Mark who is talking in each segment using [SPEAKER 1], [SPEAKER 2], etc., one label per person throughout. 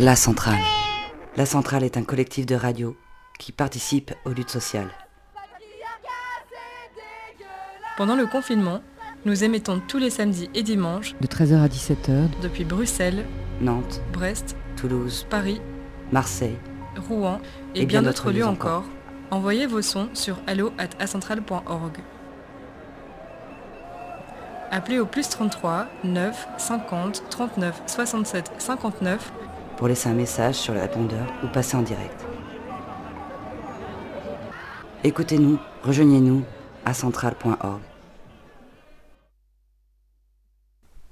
[SPEAKER 1] La Centrale. La Centrale est un collectif de radio qui participe aux luttes sociales.
[SPEAKER 2] Pendant le confinement, nous émettons tous les samedis et dimanches
[SPEAKER 1] De 13h à 17h,
[SPEAKER 2] depuis Bruxelles,
[SPEAKER 1] Nantes,
[SPEAKER 2] Brest,
[SPEAKER 1] Toulouse,
[SPEAKER 2] Paris,
[SPEAKER 1] Marseille.
[SPEAKER 2] Rouen et, bien d'autres lieux encore. Envoyez vos sons sur allo@acentral.org. Appelez au plus 33 9 50 39 67 59
[SPEAKER 1] pour laisser un message sur le répondeur ou passer en direct. Écoutez-nous, rejoignez-nous à central.org.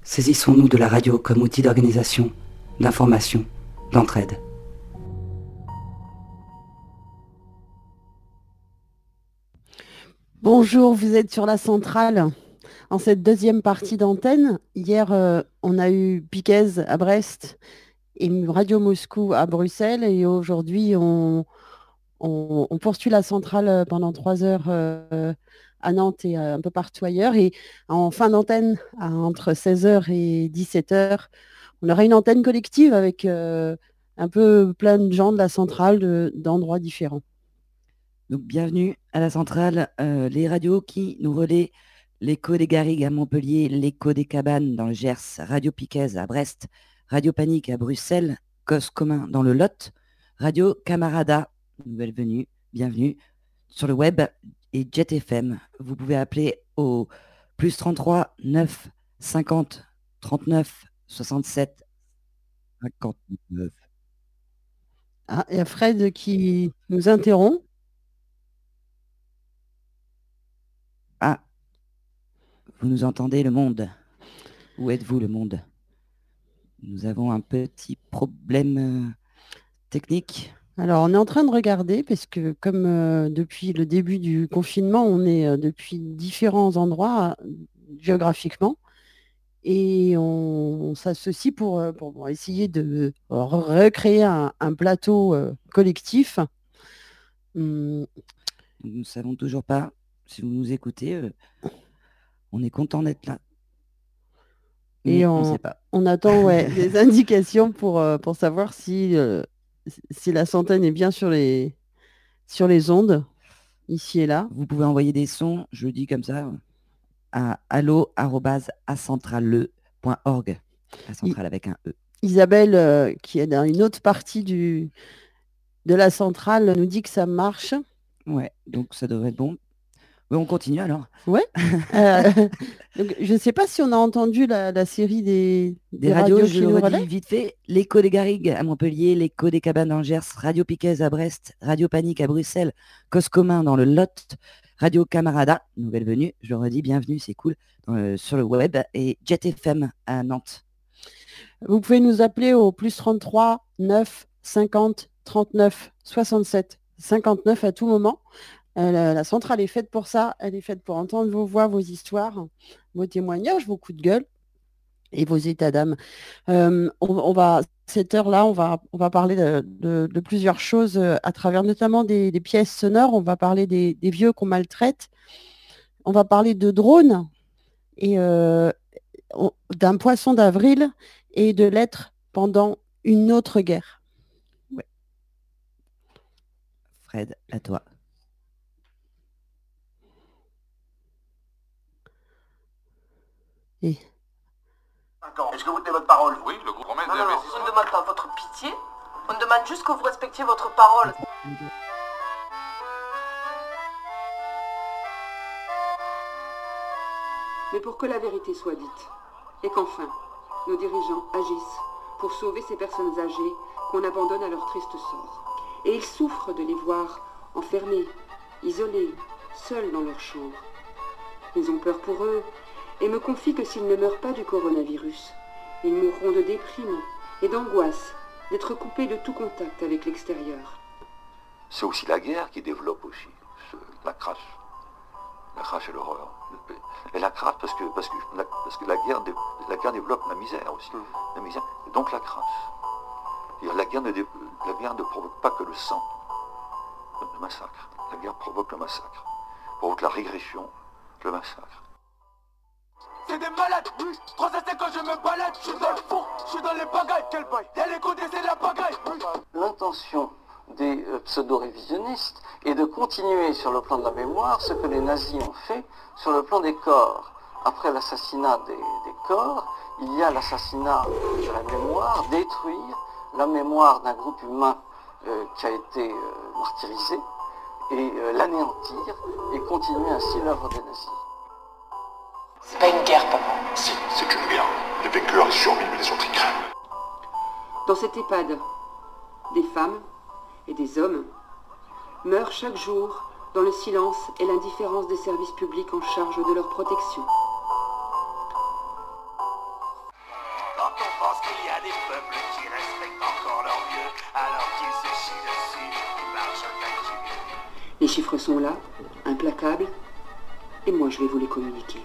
[SPEAKER 1] Saisissons-nous de la radio comme outil d'organisation, d'information, d'entraide.
[SPEAKER 3] Bonjour, vous êtes sur la centrale. En cette deuxième partie d'antenne, hier, euh, on a eu Piquez à Brest Radio Moscou à Bruxelles. Et aujourd'hui, on, poursuit la centrale euh, pendant trois heures euh, à Nantes et un peu partout ailleurs. Et en fin d'antenne, entre 16h et 17h, on aura une antenne collective avec un peu plein de gens de la centrale d'endroits différents.
[SPEAKER 1] Donc bienvenue à la centrale, euh, les radios qui nous relaient l'écho des Garrigues à Montpellier, l'écho des Cabanes dans le Gers, Radio Piquez à Brest, Radio Panique à Bruxelles, Cos Commun dans le Lot, Radio Camarada, nouvelle venue, bienvenue, sur le web et Jet FM. Vous pouvez appeler au plus 33 9 50 39 67 59.
[SPEAKER 3] Ah, il y a Fred qui nous interrompt.
[SPEAKER 1] Ah, vous nous entendez le monde? Où êtes-vous le monde? Nous avons un petit problème euh, technique.
[SPEAKER 3] Alors, on est en train de regarder parce que comme euh, depuis le début du confinement, on est euh, depuis différents endroits géographiquement et on, s'associe pour, pour, essayer de recréer un, plateau collectif.
[SPEAKER 1] Hum. Nous ne savons toujours pas si vous nous écoutez, on est content d'être là.
[SPEAKER 3] Et on, on, attend des indications pour, euh, pour savoir si, euh, si la centaine est bien sur les, sur les ondes, ici et là.
[SPEAKER 1] Vous pouvez envoyer des sons, je dis comme ça, à allo.acentrale.org. La centrale avec un E.
[SPEAKER 3] Isabelle, qui est dans une autre partie du, de la centrale, nous dit que ça marche.
[SPEAKER 1] Ouais, donc ça devrait être bon on continue alors.
[SPEAKER 3] Ouais. Euh, je ne sais pas si on a entendu la, série des,
[SPEAKER 1] des, radios, je le redis vite fait. L'écho des Garrigues à Montpellier, l'écho des Cabanes d'Angers, Radio Piquez à Brest, Radio Panique à Bruxelles, Cos Commun dans le Lot, Radio Camarada, nouvelle venue, je le redis, bienvenue, c'est cool, sur le web, et Jet FM à Nantes.
[SPEAKER 3] Vous pouvez nous appeler au plus 33 9 50 39 67 59 à tout moment. Euh, la, centrale est faite pour ça. Elle est faite pour entendre vos voix, vos histoires, vos témoignages, vos coups de gueule et vos états d'âme. Euh, on, va cette heure-là, on va, on va parler de, plusieurs choses euh, à travers notamment des, pièces sonores. On va parler des, vieux qu'on maltraite. On va parler de drones et d'un poisson d'avril et de l'être pendant une autre guerre.
[SPEAKER 1] Fred, à toi.
[SPEAKER 4] Est-ce que vous tenez votre parole?
[SPEAKER 5] Oui, le groupe promet
[SPEAKER 4] non, non,
[SPEAKER 5] On
[SPEAKER 4] ne demande pas votre pitié, on demande juste que vous respectiez votre parole.
[SPEAKER 6] Mais pour que la vérité soit dite, et qu'enfin, nos dirigeants agissent pour sauver ces personnes âgées qu'on abandonne à leur triste sort. Et ils souffrent de les voir enfermés, isolés, seuls dans leur chambre. Ils ont peur pour eux et me confie que s'ils ne meurent pas du coronavirus, ils mourront de déprime et d'angoisse d'être coupés de tout contact avec l'extérieur.
[SPEAKER 4] C'est aussi la guerre qui développe aussi la crasse. La crasse et l'horreur. Et la crasse parce que, parce que, la, parce que la, guerre, la guerre développe la misère aussi. La misère, et donc la crasse. la, guerre ne, la guerre ne provoque pas que le sang, le massacre. La guerre provoque le massacre, provoque la régression, le massacre
[SPEAKER 7] c'est des malades. 3 à 5 quand je me balade, je suis dans le four, je suis dans les bagailles. Quel bail Y'a les côtés, c'est la bagaille.
[SPEAKER 5] l'intention des euh, pseudo-révisionnistes est de continuer sur le plan de la mémoire ce que les nazis ont fait sur le plan des corps. Après l'assassinat des, corps, il y a l'assassinat de la mémoire, détruire la mémoire d'un groupe humain euh, qui a été euh, martyrisé et l'anéantir et continuer ainsi l'œuvre des nazis.
[SPEAKER 8] C'est pas une guerre, papa.
[SPEAKER 7] Si, c'est une guerre. Les vainqueurs survivent les autres crèvent.
[SPEAKER 6] Dans cette EHPAD, des femmes, et des hommes meurent chaque jour dans le silence et l'indifférence des services publics en charge de leur protection.
[SPEAKER 9] Quand on pense qu'il y a des peuples qui respectent encore leurs vieux, alors qu'ils se chient dessus, ils marchent
[SPEAKER 6] Les chiffres sont là, implacables, et moi je vais vous les communiquer.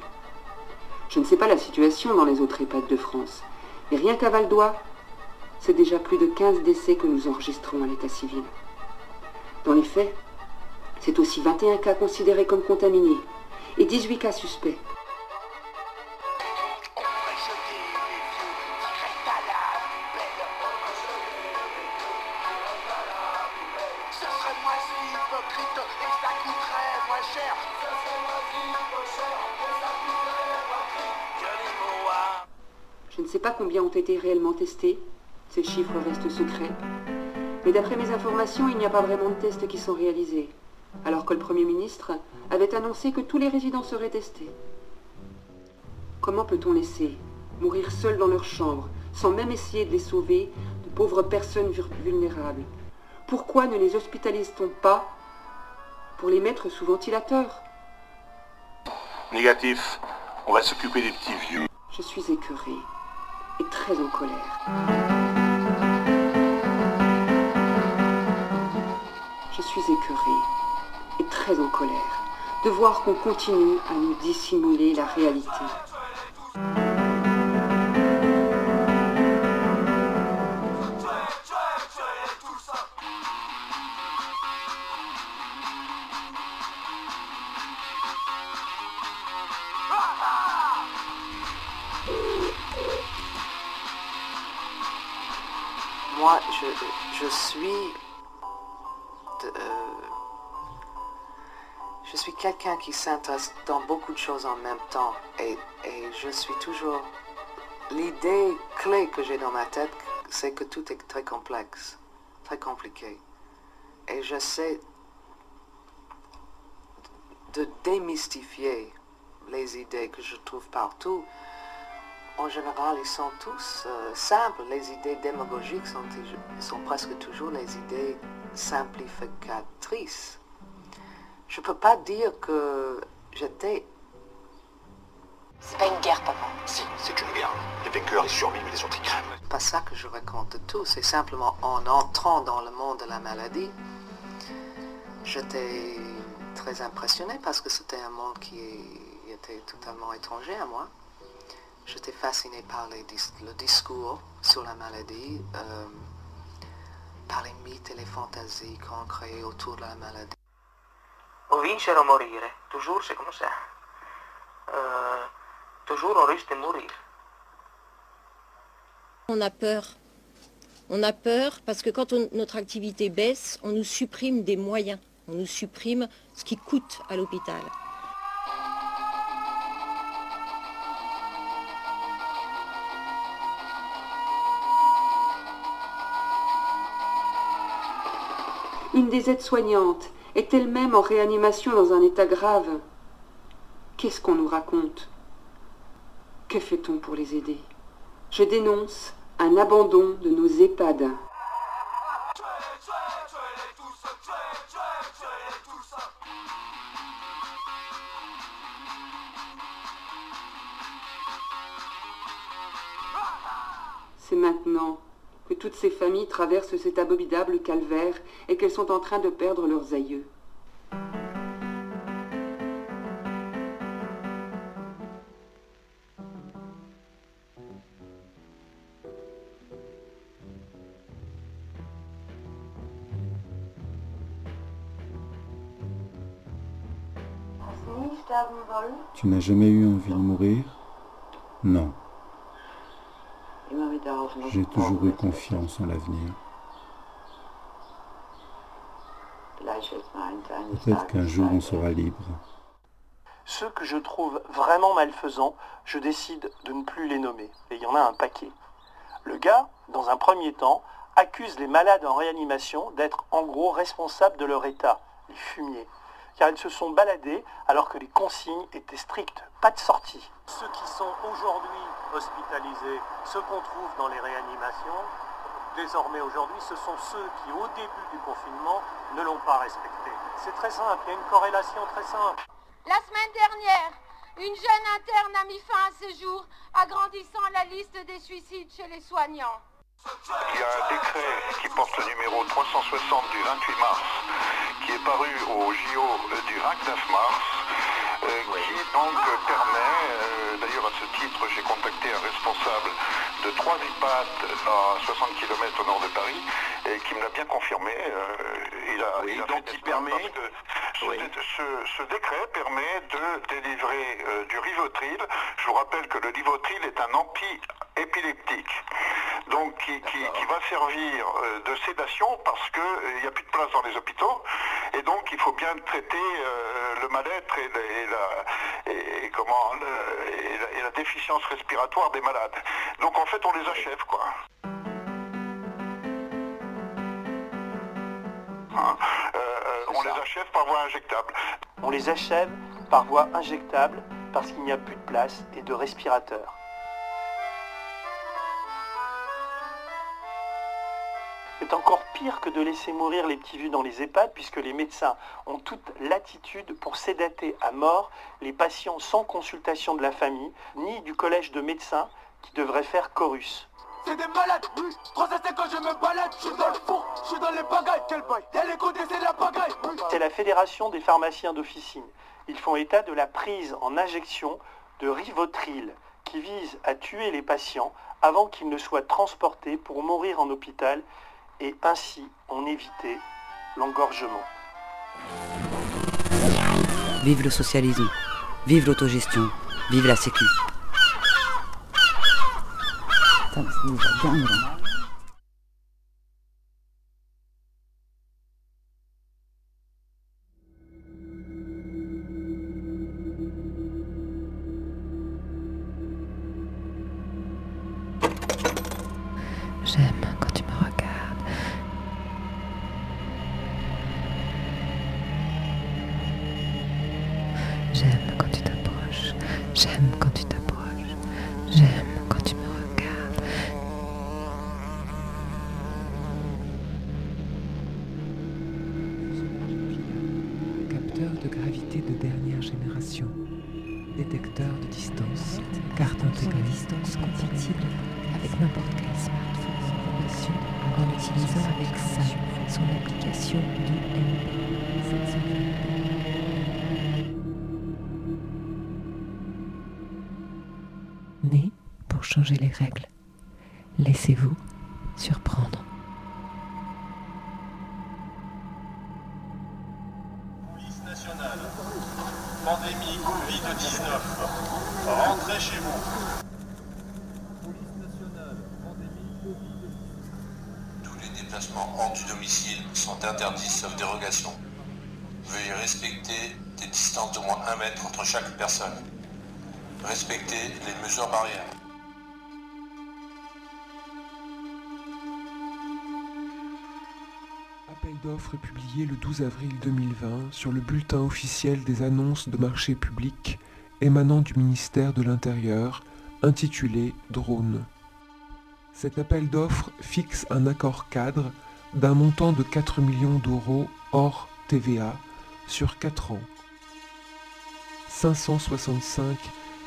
[SPEAKER 6] Je ne sais pas la situation dans les autres EHPAD de France, mais rien qu'à Val d'Oie, c'est déjà plus de 15 décès que nous enregistrons à l'état civil. Dans les faits, c'est aussi 21 cas considérés comme contaminés et 18 cas suspects. Combien ont été réellement testés, ces chiffres restent secrets. Mais d'après mes informations, il n'y a pas vraiment de tests qui sont réalisés, alors que le Premier ministre avait annoncé que tous les résidents seraient testés. Comment peut-on laisser mourir seuls dans leur chambre, sans même essayer de les sauver, de pauvres personnes vulnérables? Pourquoi ne les hospitalise-t-on pas pour les mettre sous ventilateur?
[SPEAKER 7] Négatif. On va s'occuper des petits vieux.
[SPEAKER 6] Je suis écœurée et très en colère. je suis écœurée et très en colère de voir qu'on continue à nous dissimuler la réalité.
[SPEAKER 8] Je, suis euh, je suis quelqu'un qui s'intéresse dans beaucoup de choses en même temps et, je suis toujours... L'idée clé que j'ai dans ma tête, c'est que tout est très complexe, très compliqué. Et j'essaie de démystifier les idées que je trouve partout. En général, ils sont tous euh, simples. Les idées démagogiques sont, sont presque toujours les idées simplificatrice. Je peux pas dire que j'étais...
[SPEAKER 10] C'est pas une guerre, papa.
[SPEAKER 7] Si, c'est une guerre. Les vainqueurs, ils survivent, les autres, ils crèvent.
[SPEAKER 8] Pas ça que je raconte tout. C'est simplement en entrant dans le monde de la maladie, j'étais très impressionné parce que c'était un monde qui était totalement étranger à moi. J'étais fasciné par le discours sur la maladie. Euh, par les mythes et les fantaisies qu'on crée autour de la maladie.
[SPEAKER 11] O vincere o morire, toujours c'est comme ça. Euh, toujours on risque de mourir.
[SPEAKER 12] On a peur. On a peur parce que quand notre activité baisse, on nous supprime des moyens. On nous supprime ce qui coûte à l'hôpital.
[SPEAKER 6] Des aides-soignantes est elle-même en réanimation dans un état grave. Qu'est-ce qu'on nous raconte? Que fait-on pour les aider? Je dénonce un abandon de nos EHPAD. Familles traversent cet abominable calvaire et qu'elles sont en train de perdre leurs aïeux.
[SPEAKER 13] Tu n'as jamais eu envie de mourir? Non. J'ai toujours eu confiance en l'avenir. Peut-être qu'un jour on sera libre.
[SPEAKER 14] Ceux que je trouve vraiment malfaisants, je décide de ne plus les nommer. Et il y en a un paquet. Le gars, dans un premier temps, accuse les malades en réanimation d'être en gros responsables de leur état, les fumiers car ils se sont baladés alors que les consignes étaient strictes, pas de sortie. Ceux qui sont aujourd'hui hospitalisés, ceux qu'on trouve dans les réanimations, désormais aujourd'hui, ce sont ceux qui, au début du confinement, ne l'ont pas respecté. C'est très simple, il y a une corrélation très simple.
[SPEAKER 15] La semaine dernière, une jeune interne a mis fin à ses jours, agrandissant la liste des suicides chez les soignants.
[SPEAKER 7] Il y a un décret qui porte le numéro 360 du 28 mars, qui est paru au JO du 29 mars, euh, qui donc permet, euh, d'ailleurs à ce titre j'ai contacté un responsable de trois IPAT à 60 km au nord de Paris, et qui me l'a bien confirmé. euh, il a, il a fait des permet ce, ce- ce décret permet de délivrer euh, du Rivotril. Je vous rappelle que le Rivotril est un anti-épileptique, donc qui, qui- qui va servir euh, de sédation parce qu'il n'y a plus de place dans les hôpitaux, et donc il faut bien traiter euh, le mal-être et, la- et la, et- et comment, la- la déficience respiratoire des malades. Donc en fait on les achève quoi. Hein, euh, euh, on les achève par voie injectable.
[SPEAKER 14] On les achève par voie injectable parce qu'il n'y a plus de place et de respirateurs. C'est encore pire que de laisser mourir les petits vieux dans les EHPAD puisque les médecins ont toute latitude pour sédater à mort les patients sans consultation de la famille ni du collège de médecins qui devrait faire chorus.
[SPEAKER 9] C'est des malades, oui. 3 à 5 quand je me balade, je suis dans le fond, je suis dans les bagailles, quel bail. Y'a les côtés, c'est la bagaille, oui.
[SPEAKER 14] C'est la Fédération des pharmaciens d'officine. Ils font état de la prise en injection de Rivotril qui vise à tuer les patients avant qu'ils ne soient transportés pour mourir en hôpital et ainsi en éviter l'engorgement.
[SPEAKER 1] Vive le socialisme, vive l'autogestion, vive la sécu. Putain, mais c'est déjà
[SPEAKER 16] les
[SPEAKER 17] mesures barrières.
[SPEAKER 18] Appel d'offres publié le 12 avril 2020 sur le bulletin officiel des annonces de marché public émanant du ministère de l'Intérieur, intitulé Drone. Cet appel d'offres fixe un accord cadre d'un montant de 4 millions d'euros hors TVA sur 4 ans. 565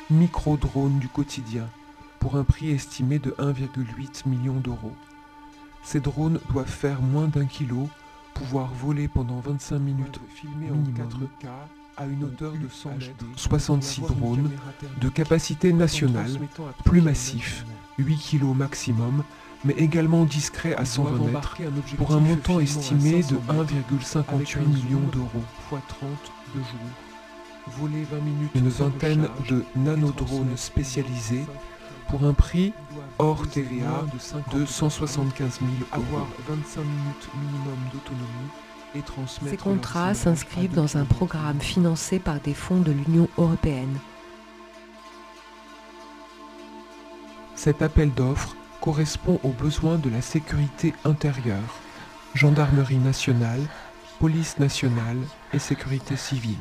[SPEAKER 18] micro-drones du quotidien pour un prix estimé de 1,8 million d'euros. Ces drones doivent faire moins d'un kilo, pouvoir voler pendant 25 minutes minimum à une hauteur de 100 mètres, 66 drones de capacité nationale, plus massifs, 8 kg maximum, mais également discrets à 120 mètres, pour un montant estimé de 1,58 million d'euros, x 30 de jour. Voler 20 minutes une vingtaine de nanodrones spécialisés pour un prix hors TVA de 175 000 euros. Avoir 25 minutes minimum d'autonomie et transmettre
[SPEAKER 16] Ces contrats s'inscrivent dans un programme financé par des fonds de l'Union européenne.
[SPEAKER 18] Cet appel d'offres correspond aux besoins de la sécurité intérieure, gendarmerie nationale, police nationale et sécurité civile.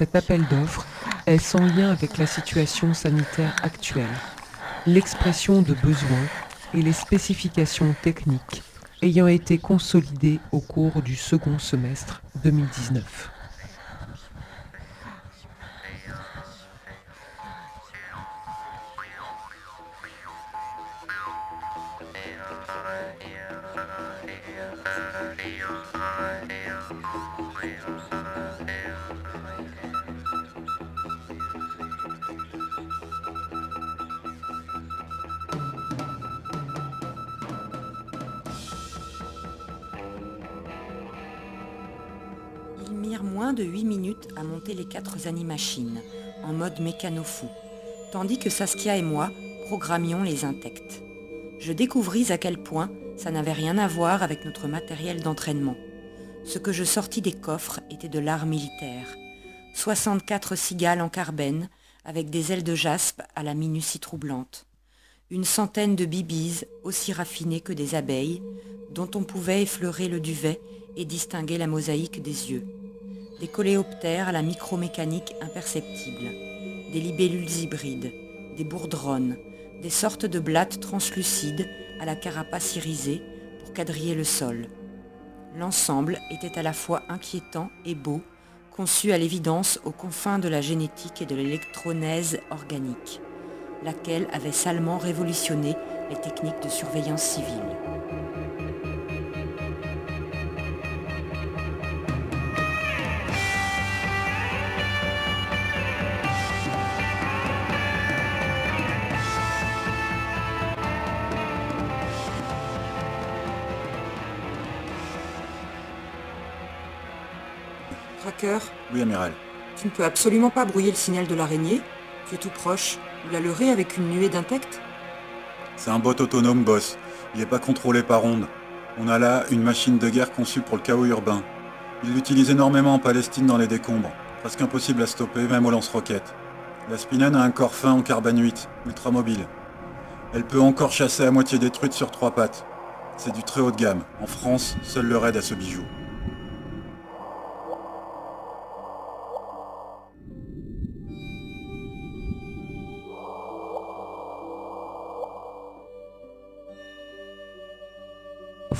[SPEAKER 18] Cet appel d'offres est sans lien avec la situation sanitaire actuelle, l'expression de besoins et les spécifications techniques ayant été consolidées au cours du second semestre 2019.
[SPEAKER 19] Animachines, en mode mécano-fou, tandis que Saskia et moi programmions les intectes. Je découvris à quel point ça n'avait rien à voir avec notre matériel d'entraînement. Ce que je sortis des coffres était de l'art militaire. 64 cigales en carbène, avec des ailes de jaspe à la minutie troublante. Une centaine de bibis, aussi raffinées que des abeilles, dont on pouvait effleurer le duvet et distinguer la mosaïque des yeux. Des coléoptères à la micromécanique imperceptible, des libellules hybrides, des bourdronnes, des sortes de blattes translucides à la carapace irisée pour quadriller le sol. L'ensemble était à la fois inquiétant et beau, conçu à l'évidence aux confins de la génétique et de l'électronèse organique, laquelle avait salement révolutionné les techniques de surveillance civile. Tracker,
[SPEAKER 20] Oui, amiral.
[SPEAKER 19] tu ne peux absolument pas brouiller le signal de l'araignée. Tu es tout proche. Il a leurré avec une nuée d'insectes.
[SPEAKER 20] C'est un bot autonome, boss. Il n'est pas contrôlé par onde. On a là une machine de guerre conçue pour le chaos urbain. Ils l'utilisent énormément en Palestine dans les décombres. Presque impossible à stopper, même au lance-roquettes. La Spinan a un corps fin en carbone 8, ultra mobile. Elle peut encore chasser à moitié détruite sur trois pattes. C'est du très haut de gamme. En France, seul le raid a ce bijou.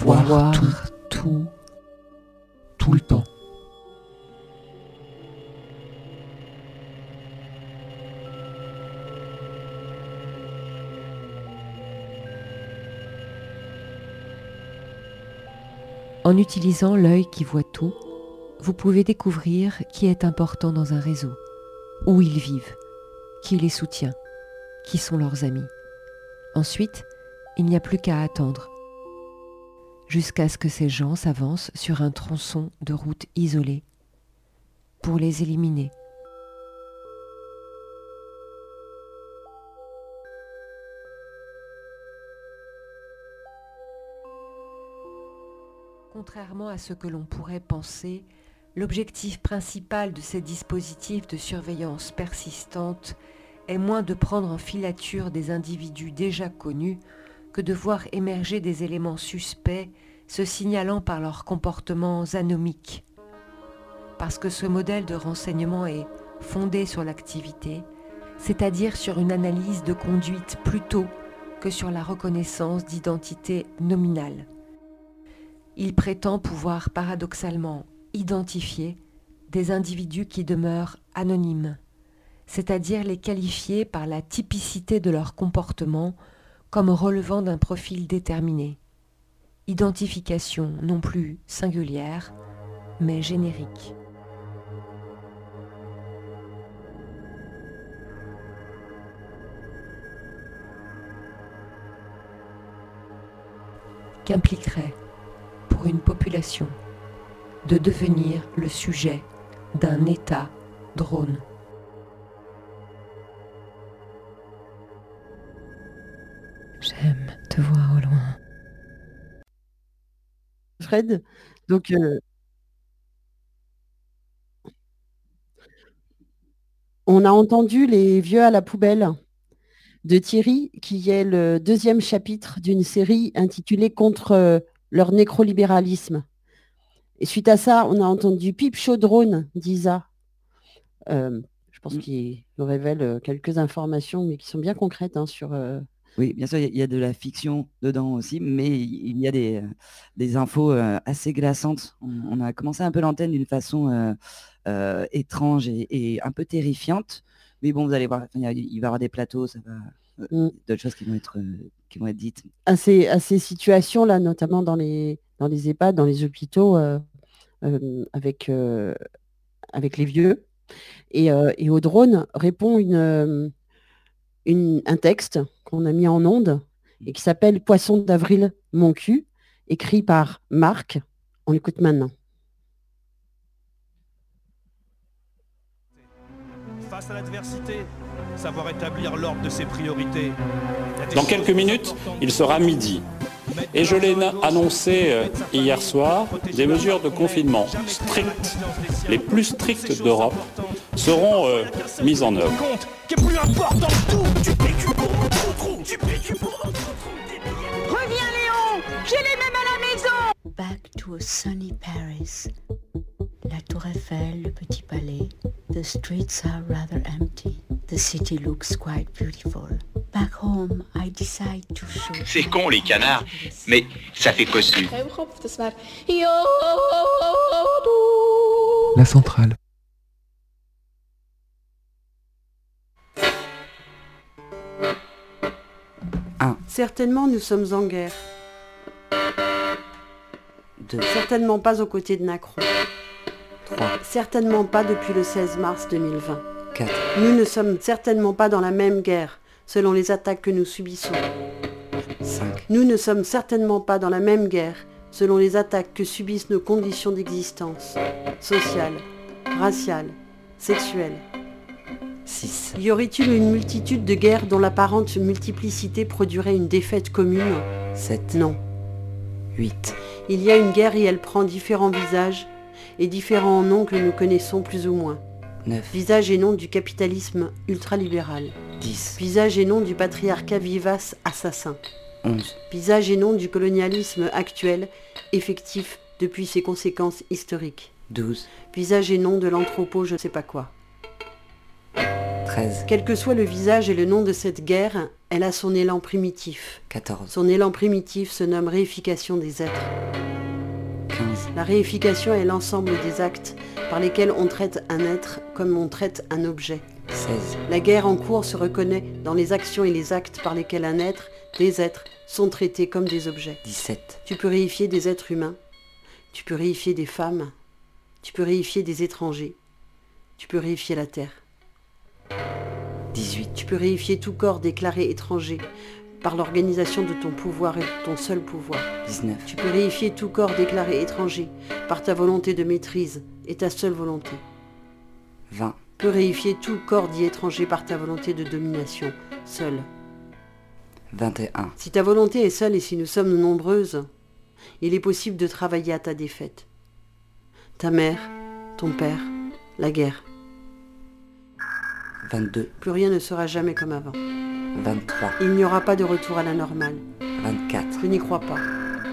[SPEAKER 18] Voir,
[SPEAKER 16] Voir
[SPEAKER 18] tout,
[SPEAKER 16] tout,
[SPEAKER 18] tout le temps.
[SPEAKER 16] En utilisant l'œil qui voit tout, vous pouvez découvrir qui est important dans un réseau, où ils vivent, qui les soutient, qui sont leurs amis. Ensuite, il n'y a plus qu'à attendre, jusqu'à ce que ces gens s'avancent sur un tronçon de route isolé, pour les éliminer. Contrairement à ce que l'on pourrait penser, l'objectif principal de ces dispositifs de surveillance persistante est moins de prendre en filature des individus déjà connus que de voir émerger des éléments suspects se signalant par leurs comportements anomiques. Parce que ce modèle de renseignement est fondé sur l'activité, c'est-à-dire sur une analyse de conduite plutôt que sur la reconnaissance d'identité nominale. Il prétend pouvoir paradoxalement identifier des individus qui demeurent anonymes, c'est-à-dire les qualifier par la typicité de leur comportement comme relevant d'un profil déterminé. Identification non plus singulière, mais générique. Qu'impliquerait pour une population de devenir le sujet d'un État drone? J'aime te voir au loin.
[SPEAKER 3] Fred, donc euh, on a entendu les vieux à la poubelle de Thierry, qui est le deuxième chapitre d'une série intitulée Contre euh, leur nécrolibéralisme. Et suite à ça, on a entendu Pipe Chaudrone d'Isa. Euh, je pense qu'il nous révèle quelques informations, mais qui sont bien concrètes hein, sur. euh,
[SPEAKER 1] Oui, bien sûr, il y a- de la fiction dedans aussi, mais il y a des, euh, des infos euh, assez glaçantes. On, a commencé un peu l'antenne d'une façon euh, euh, étrange et, et un peu terrifiante. Mais bon, vous allez voir, il va y avoir des plateaux, ça va,
[SPEAKER 3] Mm.
[SPEAKER 1] d'autres choses qui vont être, qui vont être dites.
[SPEAKER 3] à ces, à ces situations-là, notamment dans les, dans les EHPAD, dans les hôpitaux, euh, avec, avec les vieux. Et, et au drone répond une, une- un texte qu'on a mis en onde et qui s'appelle Poisson d'avril, mon cul, écrit par Marc. On l'écoute maintenant.
[SPEAKER 21] Face à l'adversité, savoir établir l'ordre de ses priorités.
[SPEAKER 22] Dans quelques minutes, il sera midi. Et je l'ai annoncé euh, hier soir, des mesures de confinement strictes, les plus strictes d'Europe, seront euh, mises en œuvre.
[SPEAKER 15] Reviens Léon
[SPEAKER 23] Back to a sunny Paris. La tour Eiffel, le petit palais. The streets are rather empty. The city looks quite beautiful. Back home, I decide to show.
[SPEAKER 24] C'est con les canards, mais ça fait cossu.
[SPEAKER 18] La centrale.
[SPEAKER 3] Certainement, nous sommes en guerre. Certainement pas aux côtés de Macron. Certainement pas depuis le 16 mars 2020. Nous ne sommes certainement pas dans la même guerre, selon les attaques que nous subissons. Nous ne sommes certainement pas dans la même guerre, selon les attaques que subissent nos conditions d'existence, sociales, raciales, sexuelles. Y aurait-il une multitude de guerres dont l'apparente multiplicité produirait une défaite commune? 7. Non. 8. Il y a une guerre et elle prend différents visages et différents noms que nous connaissons plus ou moins.
[SPEAKER 1] 9.
[SPEAKER 3] Visage et nom du capitalisme ultralibéral.
[SPEAKER 1] 10.
[SPEAKER 3] Visage et nom du patriarcat vivace assassin.
[SPEAKER 1] 11.
[SPEAKER 3] Visage et nom du colonialisme actuel, effectif depuis ses conséquences historiques.
[SPEAKER 1] 12.
[SPEAKER 3] Visage et nom de l'anthropo je ne sais pas quoi.
[SPEAKER 1] 13.
[SPEAKER 3] Quel que soit le visage et le nom de cette guerre, elle a son élan primitif.
[SPEAKER 1] 14.
[SPEAKER 3] Son élan primitif se nomme réification des êtres.
[SPEAKER 1] 15.
[SPEAKER 3] La réification est l'ensemble des actes par lesquels on traite un être comme on traite un objet.
[SPEAKER 1] 16.
[SPEAKER 3] La guerre en cours se reconnaît dans les actions et les actes par lesquels un être, des êtres, sont traités comme des objets.
[SPEAKER 1] 17.
[SPEAKER 3] Tu peux réifier des êtres humains. Tu peux réifier des femmes. Tu peux réifier des étrangers. Tu peux réifier la terre.
[SPEAKER 1] 18.
[SPEAKER 3] Tu peux réifier tout corps déclaré étranger par l'organisation de ton pouvoir et de ton seul pouvoir.
[SPEAKER 1] 19.
[SPEAKER 3] Tu peux réifier tout corps déclaré étranger par ta volonté de maîtrise et ta seule volonté.
[SPEAKER 1] 20.
[SPEAKER 3] Tu peux réifier tout corps dit étranger par ta volonté de domination, seule.
[SPEAKER 1] 21.
[SPEAKER 3] Si ta volonté est seule et si nous sommes nombreuses, il est possible de travailler à ta défaite. Ta mère, ton père, la guerre.
[SPEAKER 1] 22.
[SPEAKER 3] Plus rien ne sera jamais comme avant.
[SPEAKER 1] 23.
[SPEAKER 3] Il n'y aura pas de retour à la normale.
[SPEAKER 1] 24.
[SPEAKER 3] Je n'y crois pas.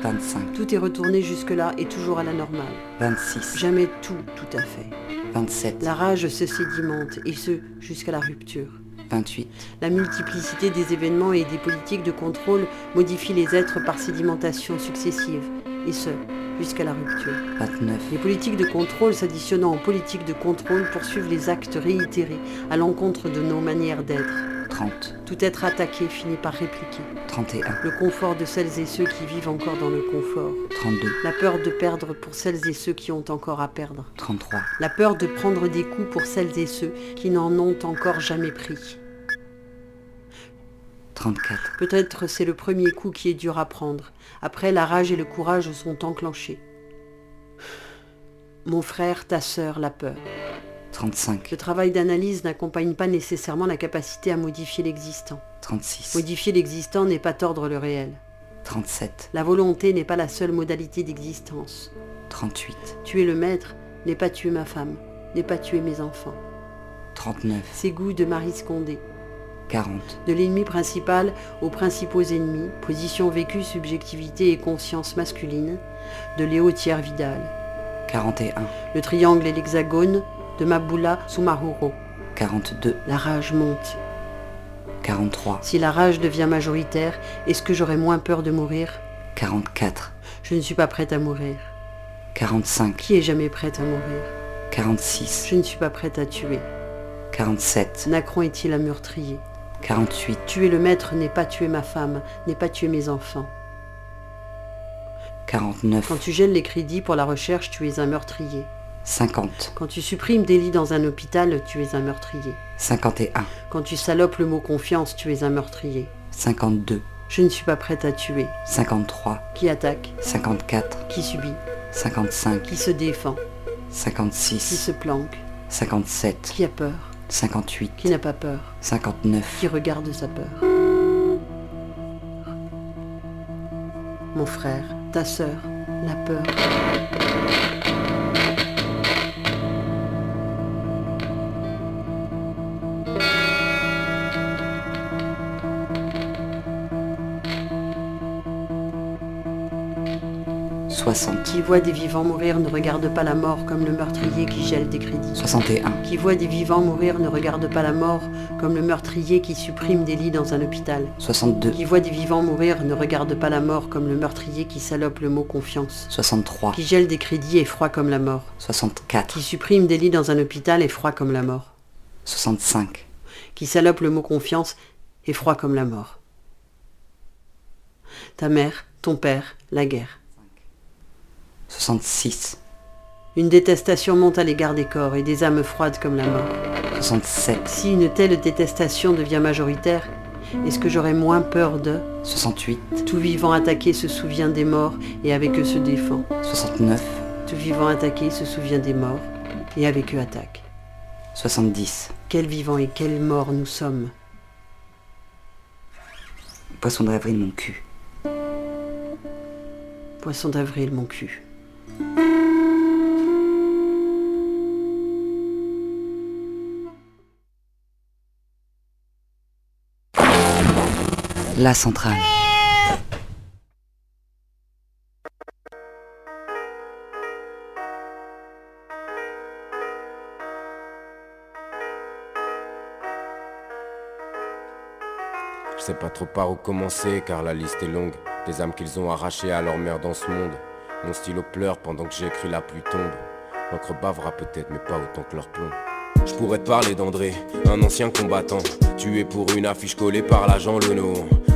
[SPEAKER 1] 25.
[SPEAKER 3] Tout est retourné jusque-là et toujours à la normale.
[SPEAKER 1] 26.
[SPEAKER 3] Jamais tout, tout à fait.
[SPEAKER 1] 27.
[SPEAKER 3] La rage se sédimente, et ce, jusqu'à la rupture.
[SPEAKER 1] 28.
[SPEAKER 3] La multiplicité des événements et des politiques de contrôle modifie les êtres par sédimentation successive, et ce, jusqu'à la rupture.
[SPEAKER 1] 29.
[SPEAKER 3] Les politiques de contrôle s'additionnant aux politiques de contrôle poursuivent les actes réitérés à l'encontre de nos manières d'être.
[SPEAKER 1] 30.
[SPEAKER 3] Tout être attaqué finit par répliquer.
[SPEAKER 1] 31.
[SPEAKER 3] Le confort de celles et ceux qui vivent encore dans le confort.
[SPEAKER 1] 32.
[SPEAKER 3] La peur de perdre pour celles et ceux qui ont encore à perdre.
[SPEAKER 1] 33.
[SPEAKER 3] La peur de prendre des coups pour celles et ceux qui n'en ont encore jamais pris.
[SPEAKER 1] 34.
[SPEAKER 3] Peut-être c'est le premier coup qui est dur à prendre. Après, la rage et le courage sont enclenchés. Mon frère, ta sœur, la peur.
[SPEAKER 1] 35.
[SPEAKER 3] Le travail d'analyse n'accompagne pas nécessairement la capacité à modifier l'existant.
[SPEAKER 1] 36.
[SPEAKER 3] Modifier l'existant n'est pas tordre le réel.
[SPEAKER 1] 37.
[SPEAKER 3] La volonté n'est pas la seule modalité d'existence.
[SPEAKER 1] 38.
[SPEAKER 3] Tuer le maître n'est pas tuer ma femme, n'est pas tuer mes enfants.
[SPEAKER 1] 39.
[SPEAKER 3] C'est goût de Marie Scondé.
[SPEAKER 1] 40.
[SPEAKER 3] De l'ennemi principal aux principaux ennemis, position vécue, subjectivité et conscience masculine, de Léo Thiers Vidal.
[SPEAKER 1] 41.
[SPEAKER 3] Le triangle et l'hexagone, de Maboula Soumahoro.
[SPEAKER 1] 42.
[SPEAKER 3] La rage monte.
[SPEAKER 1] 43.
[SPEAKER 3] Si la rage devient majoritaire, est-ce que j'aurai moins peur de mourir?
[SPEAKER 1] 44.
[SPEAKER 3] Je ne suis pas prête à mourir.
[SPEAKER 1] 45.
[SPEAKER 3] Qui est jamais prête à mourir?
[SPEAKER 1] 46.
[SPEAKER 3] Je ne suis pas prête à tuer.
[SPEAKER 1] 47.
[SPEAKER 3] Nacron est-il un meurtrier?
[SPEAKER 1] 48.
[SPEAKER 3] Tuer le maître n'est pas tuer ma femme, n'est pas tuer mes enfants.
[SPEAKER 1] 49.
[SPEAKER 3] Quand tu gèles les crédits pour la recherche, tu es un meurtrier.
[SPEAKER 1] 50.
[SPEAKER 3] Quand tu supprimes des lits dans un hôpital, tu es un meurtrier.
[SPEAKER 1] 51.
[SPEAKER 3] Quand tu salopes le mot confiance, tu es un meurtrier.
[SPEAKER 1] 52.
[SPEAKER 3] Je ne suis pas prête à tuer.
[SPEAKER 1] 53.
[SPEAKER 3] Qui attaque?
[SPEAKER 1] 54.
[SPEAKER 3] Qui subit?
[SPEAKER 1] 55.
[SPEAKER 3] Qui se défend? Qui
[SPEAKER 1] 56.
[SPEAKER 3] se planque?
[SPEAKER 1] 57.
[SPEAKER 3] Qui a peur?
[SPEAKER 1] 58.
[SPEAKER 3] Qui n'a pas peur
[SPEAKER 1] 59.
[SPEAKER 3] Qui regarde sa peur Mon frère, ta sœur, la peur. Qui voit des vivants mourir ne regarde pas la mort comme le meurtrier qui gèle des crédits.
[SPEAKER 1] 61.
[SPEAKER 3] Qui voit des vivants mourir ne regarde pas la mort comme le meurtrier qui supprime des lits dans un hôpital.
[SPEAKER 1] 62.
[SPEAKER 3] Qui voit des vivants mourir ne regarde pas la mort comme le meurtrier qui salope le mot confiance.
[SPEAKER 1] 63.
[SPEAKER 3] Qui gèle des crédits est froid comme la mort.
[SPEAKER 1] 64.
[SPEAKER 3] Qui supprime des lits dans un hôpital est froid comme la mort.
[SPEAKER 1] 65.
[SPEAKER 3] Qui salope le mot confiance est froid comme la mort. Ta mère, ton père, la guerre.
[SPEAKER 1] 66.
[SPEAKER 3] Une détestation monte à l'égard des corps et des âmes froides comme la mort.
[SPEAKER 1] 67.
[SPEAKER 3] Si une telle détestation devient majoritaire, est-ce que j'aurai moins peur de?
[SPEAKER 1] 68.
[SPEAKER 3] Tout vivant attaqué se souvient des morts et avec eux se défend.
[SPEAKER 1] 69.
[SPEAKER 3] Tout vivant attaqué se souvient des morts et avec eux attaque.
[SPEAKER 1] 70.
[SPEAKER 3] Quel vivant et quel mort nous sommes?
[SPEAKER 1] Poisson d'avril, mon cul.
[SPEAKER 3] Poisson d'avril, mon cul.
[SPEAKER 1] La centrale.
[SPEAKER 25] Je sais pas trop par où commencer car la liste est longue. Des âmes qu'ils ont arrachées à leur mère dans ce monde. Mon stylo pleure pendant que j'écris la pluie tombe. L'encre bavera peut-être mais pas autant que leur plomb. Je pourrais te parler d'André, un ancien combattant, tué pour une affiche collée par l'agent Leno.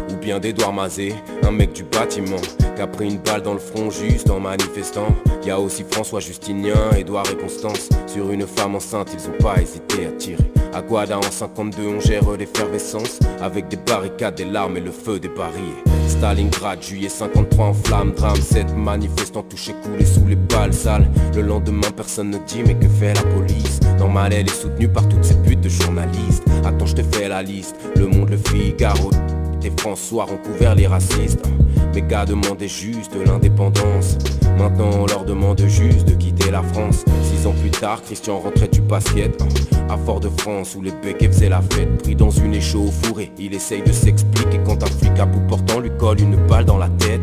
[SPEAKER 25] Ou bien d'Edouard Mazé, un mec du bâtiment, qui a pris une balle dans le front juste en manifestant. Y a aussi François Justinien, Édouard et Constance. Sur une femme enceinte, ils ont pas hésité à tirer. À Guada en 52, on gère l'effervescence, avec des barricades, des larmes et le feu des barrières. Stalingrad, juillet 53 en flamme, drame 7 manifestants touchés, coulés sous les balles sales. Le lendemain personne ne dit mais que fait la police? Normal elle est soutenue par toutes ces putes de journalistes. Attends je te fais la liste, le monde, le Figaro Et François ont couvert les racistes. Mes gars demandaient juste l'indépendance. Maintenant on leur demande juste de quitter la France. Six ans plus tard, Christian rentrait du basket. À Fort-de-France où les becs faisaient la fête. Pris dans une échaux au fourré, il essaye de s'expliquer Quand un flic à bout portant lui colle une balle dans la tête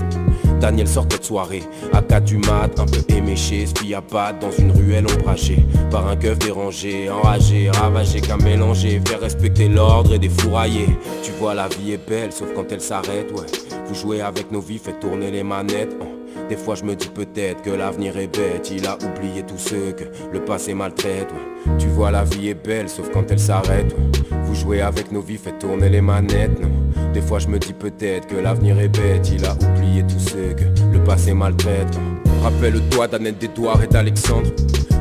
[SPEAKER 25] Daniel sortait de soirée, à 4 du mat, un peu éméché, battre dans une ruelle ombragée Par un keuf dérangé, enragé, ravagé qu'à mélanger Faire respecter l'ordre et défourailler Tu vois la vie est belle, sauf quand elle s'arrête, ouais Vous jouez avec nos vies, faites tourner les manettes hein. Des fois je me dis peut-être que l'avenir est bête Il a oublié tous ceux que le passé maltraite. Tu vois la vie est belle sauf quand elle s'arrête ouais. Vous jouez avec nos vies, faites tourner les manettes non. Des fois je me dis peut-être que l'avenir est bête. Il a oublié tous ceux que le passé maltraite. Rappelle-toi d'Annette d'Edouard et d'Alexandre.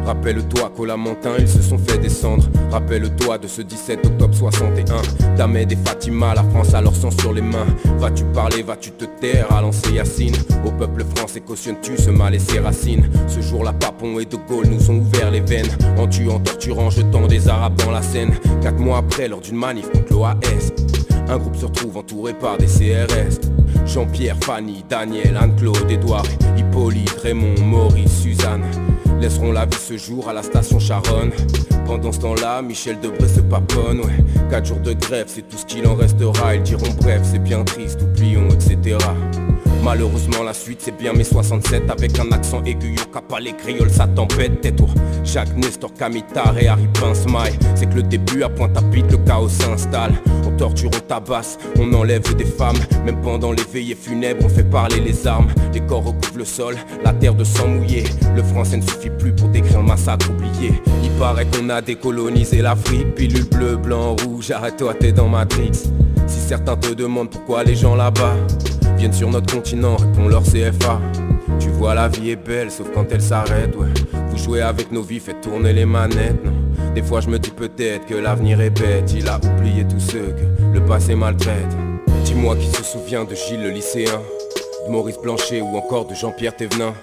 [SPEAKER 25] Rappelle-toi qu'au Lamentin ils se sont fait descendre. Rappelle-toi de ce 17 octobre 61 D'Ahmed et Fatima, la France a leur sang sur les mains. Vas-tu parler, vas-tu te taire, à lancer Yacine. Au peuple français cautionnes-tu ce mal et ses racines? Ce jour-là Papon et De Gaulle nous ont ouvert les veines. En tuant, torturant, jetant des Arabes dans la Seine. Quatre mois après, lors d'une manif contre l'OAS un groupe se retrouve entouré par des CRS Jean-Pierre, Fanny, Daniel, Anne-Claude, Edouard, Hippolyte, Raymond, Maurice, Suzanne Laisseront la vie ce jour à la station Charonne. Pendant ce temps-là, Michel Debré se paponne Ouais, 4 jours de grève, c'est tout ce qu'il en restera. Ils diront bref, c'est bien triste, oublions, etc Malheureusement la suite c'est bien mes 67 Avec un accent aigu, au les crioles ça tempête Tais-toi, Jacques Nestor, Camitar et Harry Pince-Maille C'est que le début à Pointe-à-Pitre, le chaos s'installe. On torture, on tabasse, on enlève des femmes. Même pendant les veillées funèbres on fait parler les armes. Les corps recouvrent le sol, la terre de sang mouillé. Le français ne suffit plus pour décrire le massacre oublié. Il paraît qu'on a décolonisé l'Afrique. Pilule bleu, blanc, rouge, arrête-toi t'es dans Matrix. Si certains te demandent pourquoi les gens là-bas Viennent sur notre continent, répond leur CFA Tu vois la vie est belle sauf quand elle s'arrête ouais. Vous jouez avec nos vies, faites tourner les manettes. Des fois je me dis peut-être que l'avenir est bête Il a oublié tous ceux que le passé maltraite Dis-moi qui se souvient de Gilles le lycéen De Maurice Blanchet ou encore de Jean-Pierre Thévenin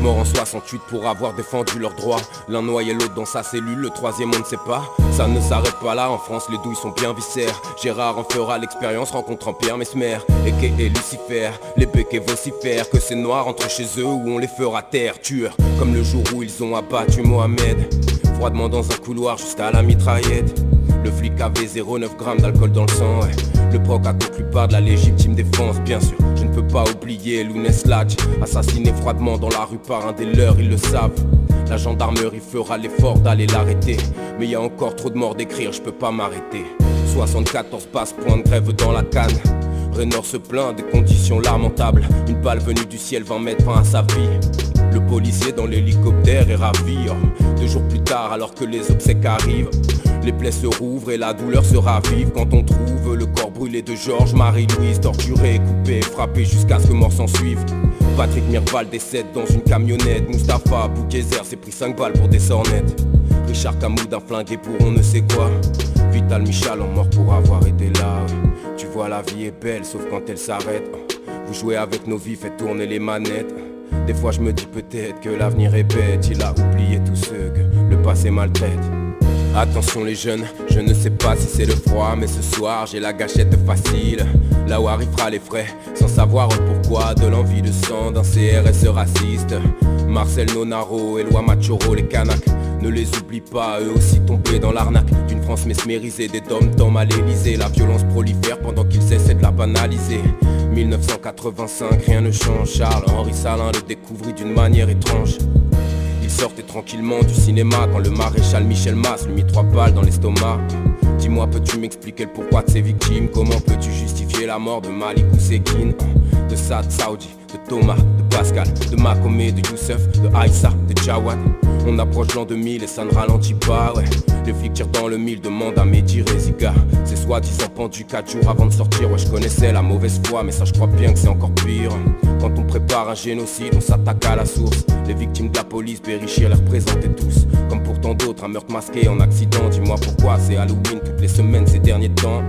[SPEAKER 25] morts en 68 pour avoir défendu leurs droits. L'un noyait l'autre dans sa cellule, le troisième on ne sait pas. Ça ne s'arrête pas là, en France les douilles sont bien viscères. Gérard en fera l'expérience rencontrant Pierre Mesmer. Et Lucifer, les béquets vocifèrent Que ces noirs entrent chez eux où on les fera taire. Tueurs, comme le jour où ils ont abattu Mohamed. Froidement dans un couloir juste à la mitraillette. Le flic avait 0,9 grammes d'alcool dans le sang, Le proc a conclu par de la légitime défense, bien sûr. Pas oublier Lounès Latch, assassiné froidement dans la rue par un des leurs, ils le savent. La gendarmerie fera l'effort d'aller l'arrêter. Mais y a encore trop de morts d'écrire, je peux pas m'arrêter. 74 passes, point de grève dans la canne. Renor se plaint des conditions lamentables. Une balle venue du ciel va mettre fin à sa vie. Le policier dans l'hélicoptère est ravi. Deux jours plus tard, alors que les obsèques arrivent, les plaies se rouvrent et la douleur se ravive quand on trouve le corps brûlé de Georges Marie-Louise, torturé, coupé, frappé jusqu'à ce que mort s'en suive. Patrick Mirval décède dans une camionnette. Mustapha Boukézer s'est pris 5 balles pour des sornettes. Richard Camoud un flingué pour on ne sait quoi. Vital Michal en mort pour avoir été là. Tu vois la vie est belle sauf quand elle s'arrête. Vous jouez avec nos vies, faites tourner les manettes. Des fois je me dis peut-être que l'avenir est bête Il a oublié tous ceux que le passé maltraite Attention les jeunes, je ne sais pas si c'est le froid Mais ce soir j'ai la gâchette facile. Là où arrivera les frais Sans savoir pourquoi De l'envie de sang d'un CRS raciste Marcel Nonaro, Eloi Machoro, les Kanaks ne les oublie pas, eux aussi tombés dans l'arnaque D'une France mesmérisée, des dom dans à l'Elysée La violence prolifère pendant qu'ils essaient de la banaliser. 1985, rien ne change Charles Henri Salin le découvrit d'une manière étrange il sortait tranquillement du cinéma quand le maréchal Michel Mass lui mit trois balles dans l'estomac. Dis-moi, peux-tu m'expliquer le pourquoi de ces victimes? Comment peux-tu justifier la mort de Malik Ousekine De Sad Saudi, de Thomas, de Pascal, de Makomé, de Youssef, de Aïssa, de Jawad. On approche l'an 2000 et ça ne ralentit pas, ouais. Les flics tirent dans le mille, demandent à Mehdi Reziga C'est soi-disant pendu 4 jours avant de sortir, ouais je connaissais la mauvaise foi Mais ça je crois bien que c'est encore pire Quand on prépare un génocide, on s'attaque à la source Les victimes de la police périchir les représenter tous Comme pourtant d'autres, un meurtre masqué en accident Dis-moi pourquoi c'est Halloween toutes les semaines ces derniers temps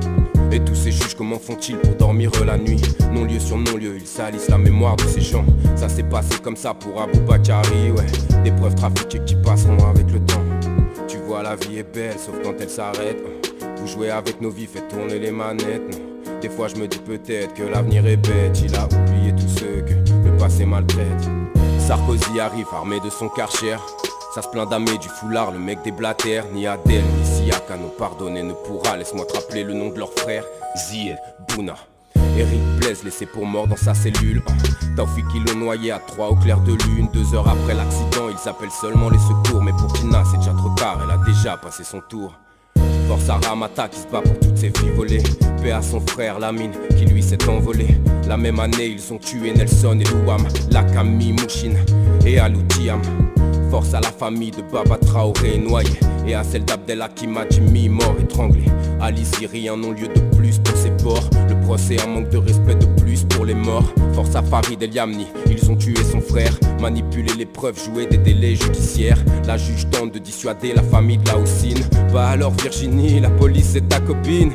[SPEAKER 25] et tous ces juges, comment font-ils pour dormir la nuit? Non-lieu sur non-lieu, ils salissent la mémoire de ces gens. Ça s'est passé comme ça pour Abou Bakari, ouais. Des preuves trafiquées qui passeront avec le temps. Tu vois, la vie est belle, sauf quand elle s'arrête. Vous jouez avec nos vies, faites tourner les manettes. Des fois, je me dis peut-être que l'avenir est bête. Il a oublié tous ceux que le passé maltraite. Sarkozy arrive armé de son karcher. Ça se plaint d'Amé du foulard, le mec des blatères. Ni Adèle, ni Siaka nous pardonner ne pourra Laisse-moi te rappeler le nom de leur frère. Zied, Bouna. Eric Blaise laissé pour mort dans sa cellule. Taufik ils l'ont noyé à 3 au clair de lune. Deux heures après l'accident ils appellent seulement les secours. Mais pour Kina c'est déjà trop tard, elle a déjà passé son tour Force à Ramata qui se bat pour toutes ses filles volées. Paix à son frère Lamine qui lui s'est envolé La même année ils ont tué Nelson et Louam Lakami, Mouchine et Aloutiam Force à la famille de Baba Traoré noyé Et à celle d'Abdel Hakim Jimmy mort étranglé Ali Siri un non-lieu de plus pour ses ports Le procès, un manque de respect de plus pour les morts. Force à Farid et Liamni, ils ont tué son frère, manipulé les preuves, joué des délais judiciaires. La juge tente de dissuader la famille de la Houssine. Bah alors Virginie, la police c'est ta copine.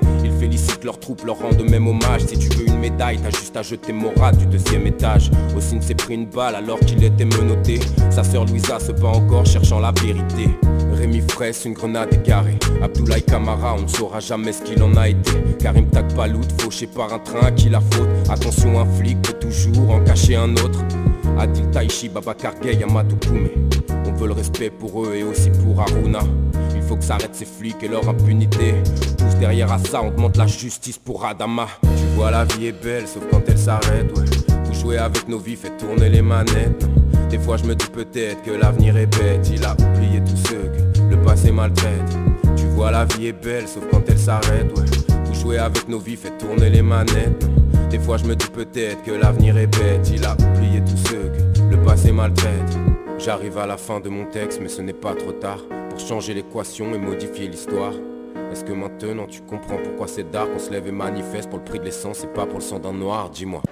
[SPEAKER 25] Ils félicitent leurs troupes, leur rendent même hommage. Si tu veux une médaille, t'as juste à jeter Morat du deuxième étage. Houssine s'est pris une balle alors qu'il était menotté. Sa sœur Louisa se bat encore cherchant la vérité. Rémi Fraisse, une grenade égarée. Abdoulaye Kamara, on ne saura jamais ce qu'il en a été. Karim Takbalout, fauché par un train, qui la faute Attention, un flic peut toujours en cacher un autre. Adil Taishi, Baba Gay, Yamatou Koumé. On veut le respect pour eux et aussi pour Aruna. Il faut que s'arrête ces flics et leur impunité. Tous derrière à ça, on demande la justice pour Adama. Tu vois, la vie est belle, sauf quand elle s'arrête, ouais. Vous jouez avec nos vies, faites tourner les manettes. Des fois, je me dis peut-être que l'avenir est bête. Il a oublié tous ceux que le passé maltraite. Tu vois, la vie est belle, sauf quand elle s'arrête, ouais. Vous jouez avec nos vies, faites tourner les manettes. Des fois, je me dis peut-être que l'avenir est bête. Il a oublié tous ceux que le passé maltraite. J'arrive à la fin de mon texte, mais ce n'est pas trop tard pour changer l'équation et modifier l'histoire. Est-ce que maintenant tu comprends pourquoi c'est dark? Qu'on se lève et manifeste pour le prix de l'essence et pas pour le sang d'un noir? Dis-moi.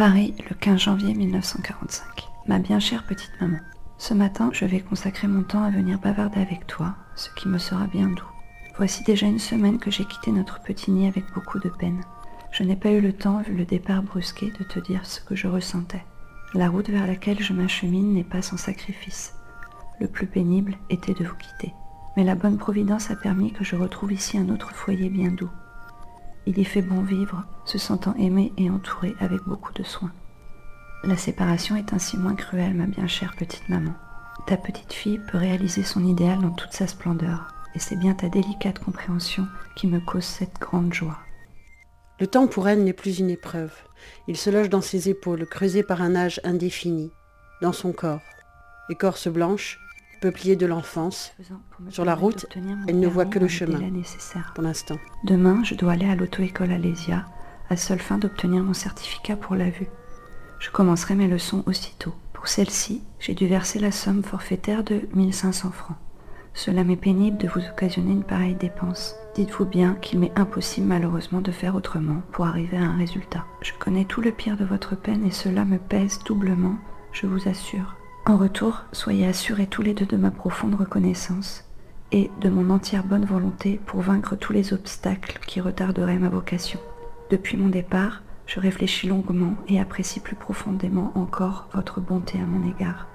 [SPEAKER 26] Paris, le 15 janvier 1945. Ma bien chère petite maman, ce matin, je vais consacrer mon temps à venir bavarder avec toi, ce qui me sera bien doux. Voici déjà une semaine que j'ai quitté notre petit nid avec beaucoup de peine. Je n'ai pas eu le temps, vu le départ brusqué, de te dire ce que je ressentais. La route vers laquelle je m'achemine n'est pas sans sacrifice. Le plus pénible était de vous quitter. Mais la bonne providence a permis que je retrouve ici un autre foyer bien doux. Il y fait bon vivre, se sentant aimé et entouré avec beaucoup de soins. La séparation est ainsi moins cruelle, ma bien chère petite maman. Ta petite fille peut réaliser son idéal dans toute sa splendeur, et c'est bien ta délicate compréhension qui me cause cette grande joie.
[SPEAKER 3] Le temps pour elle n'est plus une épreuve. Il se loge dans ses épaules, creusé par un âge indéfini, dans son corps. Écorce blanche, peuplier de l'enfance. Sur la route, elle ne voit que le chemin, pour l'instant.
[SPEAKER 26] Demain, je dois aller à l'auto-école Alésia, à seule fin d'obtenir mon certificat pour la vue. Je commencerai mes leçons aussitôt. Pour celle-ci, j'ai dû verser la somme forfaitaire de 1500 francs. Cela m'est pénible de vous occasionner une pareille dépense. Dites-vous bien qu'il m'est impossible malheureusement de faire autrement pour arriver à un résultat. Je connais tout le pire de votre peine et cela me pèse doublement, je vous assure. En retour, soyez assurés tous les deux de ma profonde reconnaissance et de mon entière bonne volonté pour vaincre tous les obstacles qui retarderaient ma vocation. Depuis mon départ, je réfléchis longuement et apprécie plus profondément encore votre bonté à mon égard.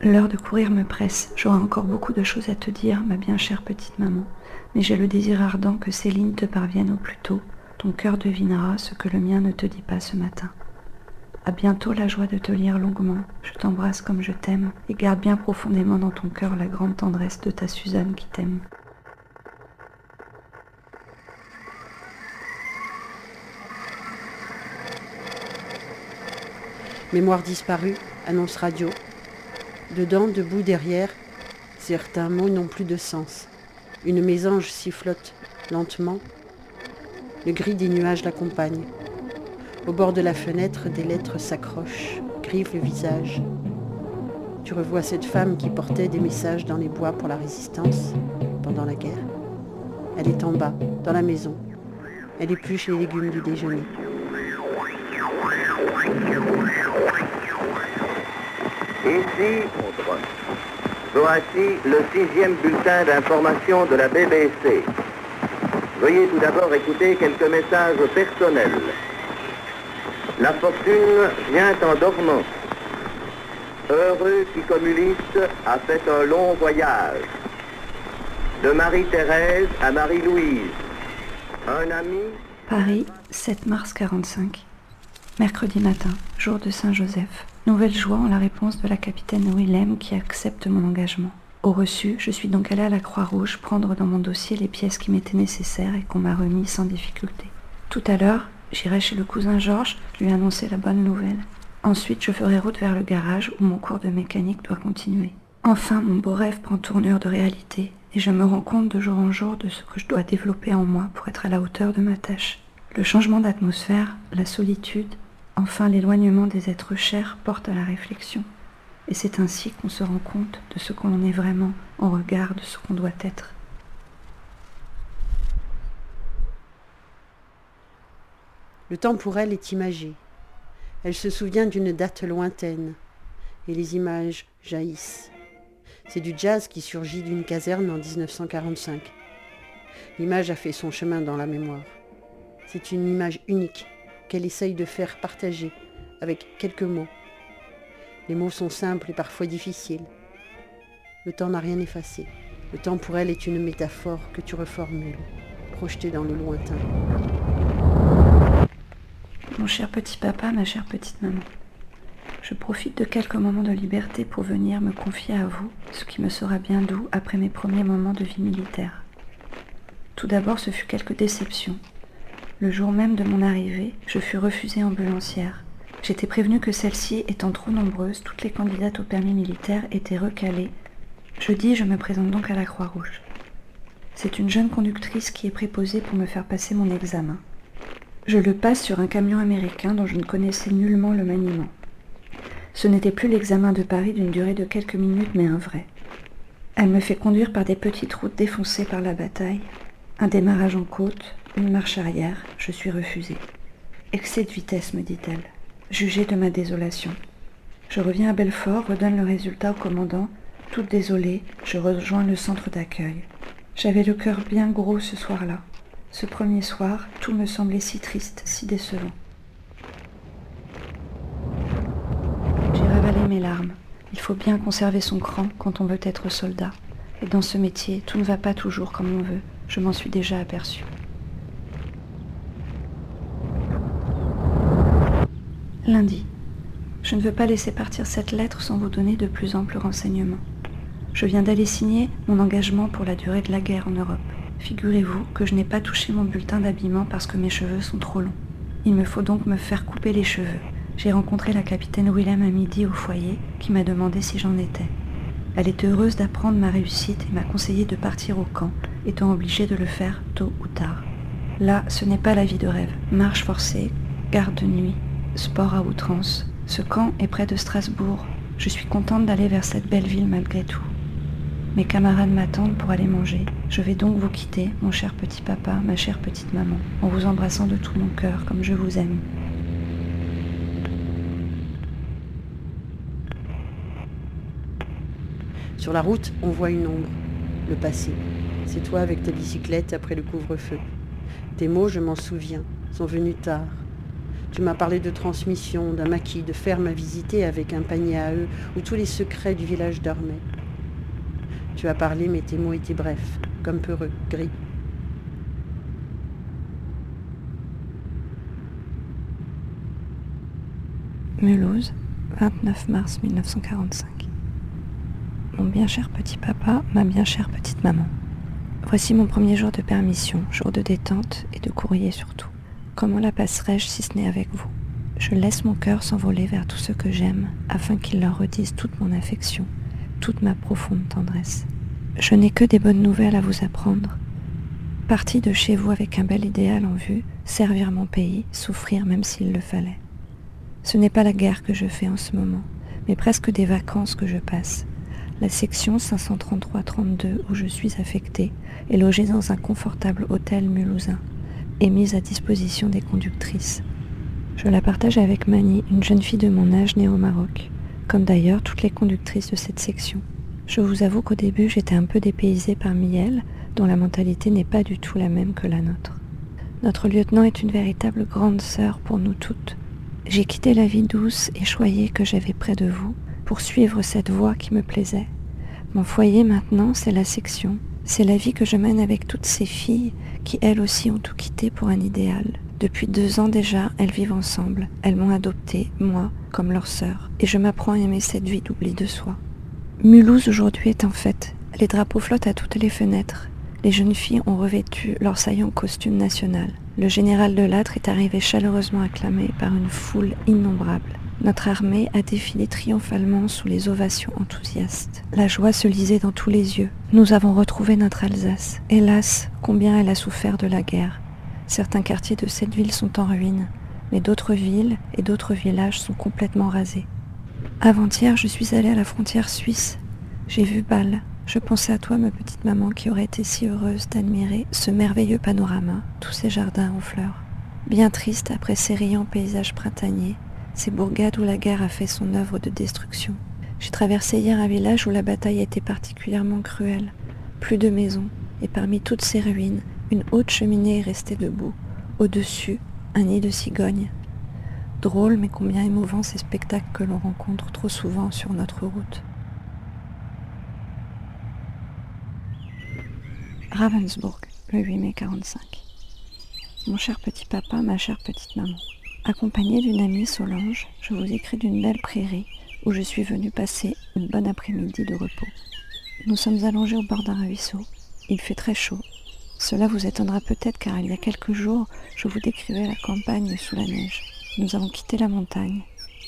[SPEAKER 26] L'heure de courir me presse, j'aurai encore beaucoup de choses à te dire, ma bien chère petite maman, mais j'ai le désir ardent que ces lignes te parviennent au plus tôt. Ton cœur devinera ce que le mien ne te dit pas ce matin. À bientôt la joie de te lire longuement. Je t'embrasse comme je t'aime et garde bien profondément dans ton cœur la grande tendresse de ta Suzanne qui t'aime.
[SPEAKER 3] Mémoire disparue, annonce radio. Dedans, debout derrière, certains mots n'ont plus de sens. Une mésange sifflote lentement, Le gris des nuages l'accompagne. Au bord de la fenêtre, des lettres s'accrochent, griffent le visage. Tu revois cette femme qui portait des messages dans les bois pour la résistance pendant la guerre. Elle est en bas, dans la maison. Elle épluche les légumes du déjeuner.
[SPEAKER 27] Ici, voici le sixième bulletin d'information de la BBC. Veuillez tout d'abord écouter quelques messages personnels. La fortune vient en dormant. Heureux qui communiste a fait un long voyage. De Marie-Thérèse à Marie-Louise. Un ami.
[SPEAKER 26] Paris, 7 mars 45. Mercredi matin, jour de Saint-Joseph. Nouvelle joie en la réponse de la capitaine Willem qui accepte mon engagement. Au reçu, je suis donc allée à la Croix-Rouge prendre dans mon dossier les pièces qui m'étaient nécessaires et qu'on m'a remis sans difficulté. Tout à l'heure, j'irai chez le cousin Georges lui annoncer la bonne nouvelle. Ensuite, je ferai route vers le garage où mon cours de mécanique doit continuer. Enfin, mon beau rêve prend tournure de réalité et je me rends compte de jour en jour de ce que je dois développer en moi pour être à la hauteur de ma tâche. Le changement d'atmosphère, la solitude, Enfin, l'éloignement des êtres chers porte à la réflexion. Et c'est ainsi qu'on se rend compte de ce qu'on est vraiment en regard de ce qu'on doit être.
[SPEAKER 3] Le temps pour elle est imagé. Elle se souvient d'une date lointaine. Et les images jaillissent. C'est du jazz qui surgit d'une caserne en 1945. L'image a fait son chemin dans la mémoire. C'est une image unique qu'elle essaye de faire partager avec quelques mots. Les mots sont simples et parfois difficiles. Le temps n'a rien effacé. Le temps pour elle est une métaphore que tu reformules, projetée dans le lointain.
[SPEAKER 26] Mon cher petit papa, ma chère petite maman, je profite de quelques moments de liberté pour venir me confier à vous, ce qui me sera bien doux après mes premiers moments de vie militaire. Tout d'abord, ce fut quelques déceptions, le jour même de mon arrivée, je fus refusée ambulancière. J'étais prévenue que celle-ci étant trop nombreuse, toutes les candidates au permis militaire étaient recalées. Jeudi, je me présente donc à la Croix-Rouge. C'est une jeune conductrice qui est préposée pour me faire passer mon examen. Je le passe sur un camion américain dont je ne connaissais nullement le maniement. Ce n'était plus l'examen de Paris d'une durée de quelques minutes, mais un vrai. Elle me fait conduire par des petites routes défoncées par la bataille, un démarrage en côte, une marche arrière, je suis refusée. Excès de vitesse, me dit-elle. Jugez de ma désolation. Je reviens à Belfort, redonne le résultat au commandant. Toute désolée, je rejoins le centre d'accueil. J'avais le cœur bien gros ce soir-là. Ce premier soir, tout me semblait si triste, si décevant. J'ai ravalé mes larmes. Il faut bien conserver son cran quand on veut être soldat. Et dans ce métier, tout ne va pas toujours comme on veut. Je m'en suis déjà aperçue. Lundi. Je ne veux pas laisser partir cette lettre sans vous donner de plus amples renseignements. Je viens d'aller signer mon engagement pour la durée de la guerre en Europe. Figurez-vous que je n'ai pas touché mon bulletin d'habillement parce que mes cheveux sont trop longs. Il me faut donc me faire couper les cheveux. J'ai rencontré la capitaine Willem à midi au foyer qui m'a demandé si j'en étais. Elle était heureuse d'apprendre ma réussite et m'a conseillé de partir au camp, étant obligée de le faire tôt ou tard. Là, ce n'est pas la vie de rêve. Marche forcée, garde de nuit, sport à outrance. Ce camp est près de Strasbourg. Je suis contente d'aller vers cette belle ville malgré tout. Mes camarades m'attendent pour aller manger. Je vais donc vous quitter, mon cher petit papa, ma chère petite maman, en vous embrassant de tout mon cœur comme je vous aime.
[SPEAKER 3] Sur la route, on voit une ombre, le passé. C'est toi avec ta bicyclette après le couvre-feu. Tes mots, je m'en souviens, sont venus tard. Tu m'as parlé de transmission, d'un maquis, de ferme à visiter avec un panier à eux où tous les secrets du village dormaient. Tu as parlé, mais tes mots étaient brefs, comme peureux, gris.
[SPEAKER 26] Mulhouse, 29 mars 1945. Mon bien cher petit papa, ma bien chère petite maman. Voici mon premier jour de permission, jour de détente et de courrier surtout. Comment la passerai-je si ce n'est avec vous? Je laisse mon cœur s'envoler vers tout ce que j'aime afin qu'il leur redise toute mon affection, toute ma profonde tendresse. Je n'ai que des bonnes nouvelles à vous apprendre. Parti de chez vous avec un bel idéal en vue, servir mon pays, souffrir même s'il le fallait. Ce n'est pas la guerre que je fais en ce moment, mais presque des vacances que je passe. La section 533-32 où je suis affectée est logée dans un confortable hôtel mulhousin et mise à disposition des conductrices. Je la partage avec Mani, une jeune fille de mon âge née au Maroc, comme d'ailleurs toutes les conductrices de cette section. Je vous avoue qu'au début j'étais un peu dépaysée parmi elles, dont la mentalité n'est pas du tout la même que la nôtre. Notre lieutenant est une véritable grande sœur pour nous toutes. J'ai quitté la vie douce et choyée que j'avais près de vous pour suivre cette voie qui me plaisait. Mon foyer maintenant, c'est la section. C'est la vie que je mène avec toutes ces filles qui elles aussi ont tout quitté pour un idéal. Depuis deux ans déjà, elles vivent ensemble. Elles m'ont adoptée, moi, comme leur sœur. Et je m'apprends à aimer cette vie d'oubli de soi. Mulhouse aujourd'hui est en fête. Les drapeaux flottent à toutes les fenêtres. Les jeunes filles ont revêtu leur saillant costume national. Le général de Lattre est arrivé chaleureusement acclamé par une foule innombrable. Notre armée a défilé triomphalement sous les ovations enthousiastes. La joie se lisait dans tous les yeux. Nous avons retrouvé notre Alsace. Hélas, combien elle a souffert de la guerre. Certains quartiers de cette ville sont en ruine, mais d'autres villes et d'autres villages sont complètement rasés. Avant-hier, je suis allée à la frontière suisse. J'ai vu Bâle. Je pensais à toi, ma petite maman, qui aurait été si heureuse d'admirer ce merveilleux panorama, tous ces jardins en fleurs. Bien triste après ces riants paysages printaniers, ces bourgades où la guerre a fait son œuvre de destruction. J'ai traversé hier un village où la bataille était particulièrement cruelle. Plus de maisons, et parmi toutes ces ruines, une haute cheminée est restée debout. Au-dessus, un nid de cigognes. Drôle, mais combien émouvant ces spectacles que l'on rencontre trop souvent sur notre route. Ravensbourg, le 8 mai 45. Mon cher petit papa, ma chère petite maman. Accompagnée d'une amie Solange, je vous écris d'une belle prairie où je suis venue passer une bonne après-midi de repos. Nous sommes allongés au bord d'un ruisseau. Il fait très chaud. Cela vous étonnera peut-être car il y a quelques jours, je vous décrivais la campagne sous la neige. Nous avons quitté la montagne,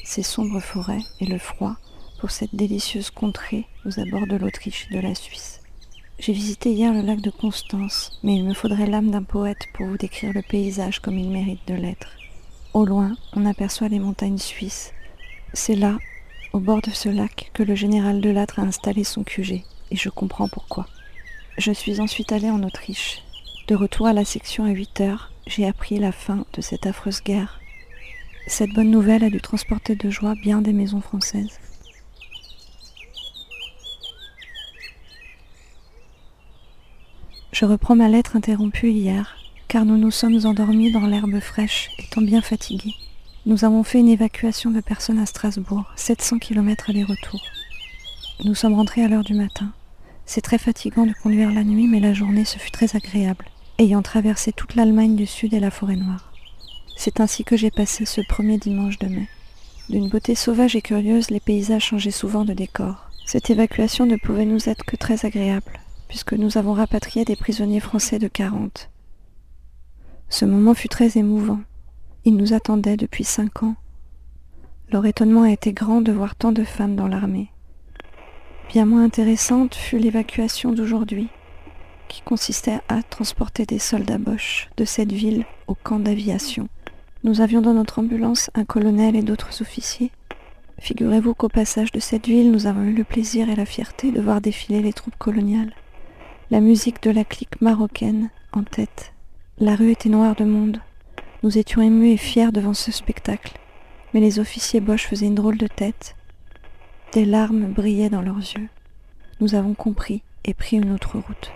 [SPEAKER 26] ses sombres forêts et le froid pour cette délicieuse contrée aux abords de l'Autriche et de la Suisse. J'ai visité hier le lac de Constance, mais il me faudrait l'âme d'un poète pour vous décrire le paysage comme il mérite de l'être. Au loin, on aperçoit les montagnes suisses. C'est là, au bord de ce lac, que le général de Lattre a installé son QG, et je comprends pourquoi. Je suis ensuite allée en Autriche. De retour à la section à 8 heures, j'ai appris la fin de cette affreuse guerre. Cette bonne nouvelle a dû transporter de joie bien des maisons françaises. Je reprends ma lettre interrompue hier, car nous nous sommes endormis dans l'herbe fraîche, étant bien fatigués. Nous avons fait une évacuation de personnes à Strasbourg, 700 km aller-retour. Nous sommes rentrés à l'heure du matin. C'est très fatigant de conduire la nuit, mais la journée se fut très agréable, ayant traversé toute l'Allemagne du Sud et la forêt noire. C'est ainsi que j'ai passé ce premier dimanche de mai. D'une beauté sauvage et curieuse, les paysages changeaient souvent de décor. Cette évacuation ne pouvait nous être que très agréable, puisque nous avons rapatrié des prisonniers français de 40, ce moment fut très émouvant. Ils nous attendaient depuis cinq ans. Leur étonnement a été grand de voir tant de femmes dans l'armée. Bien moins intéressante fut l'évacuation d'aujourd'hui, qui consistait à transporter des soldats Bosch de cette ville au camp d'aviation. Nous avions dans notre ambulance un colonel et d'autres officiers. Figurez-vous qu'au passage de cette ville, nous avons eu le plaisir et la fierté de voir défiler les troupes coloniales. La musique de la clique marocaine en tête la rue était noire de monde. Nous étions émus et fiers devant ce spectacle, mais les officiers Bosch faisaient une drôle de tête. Des larmes brillaient dans leurs yeux. Nous avons compris et pris une autre route.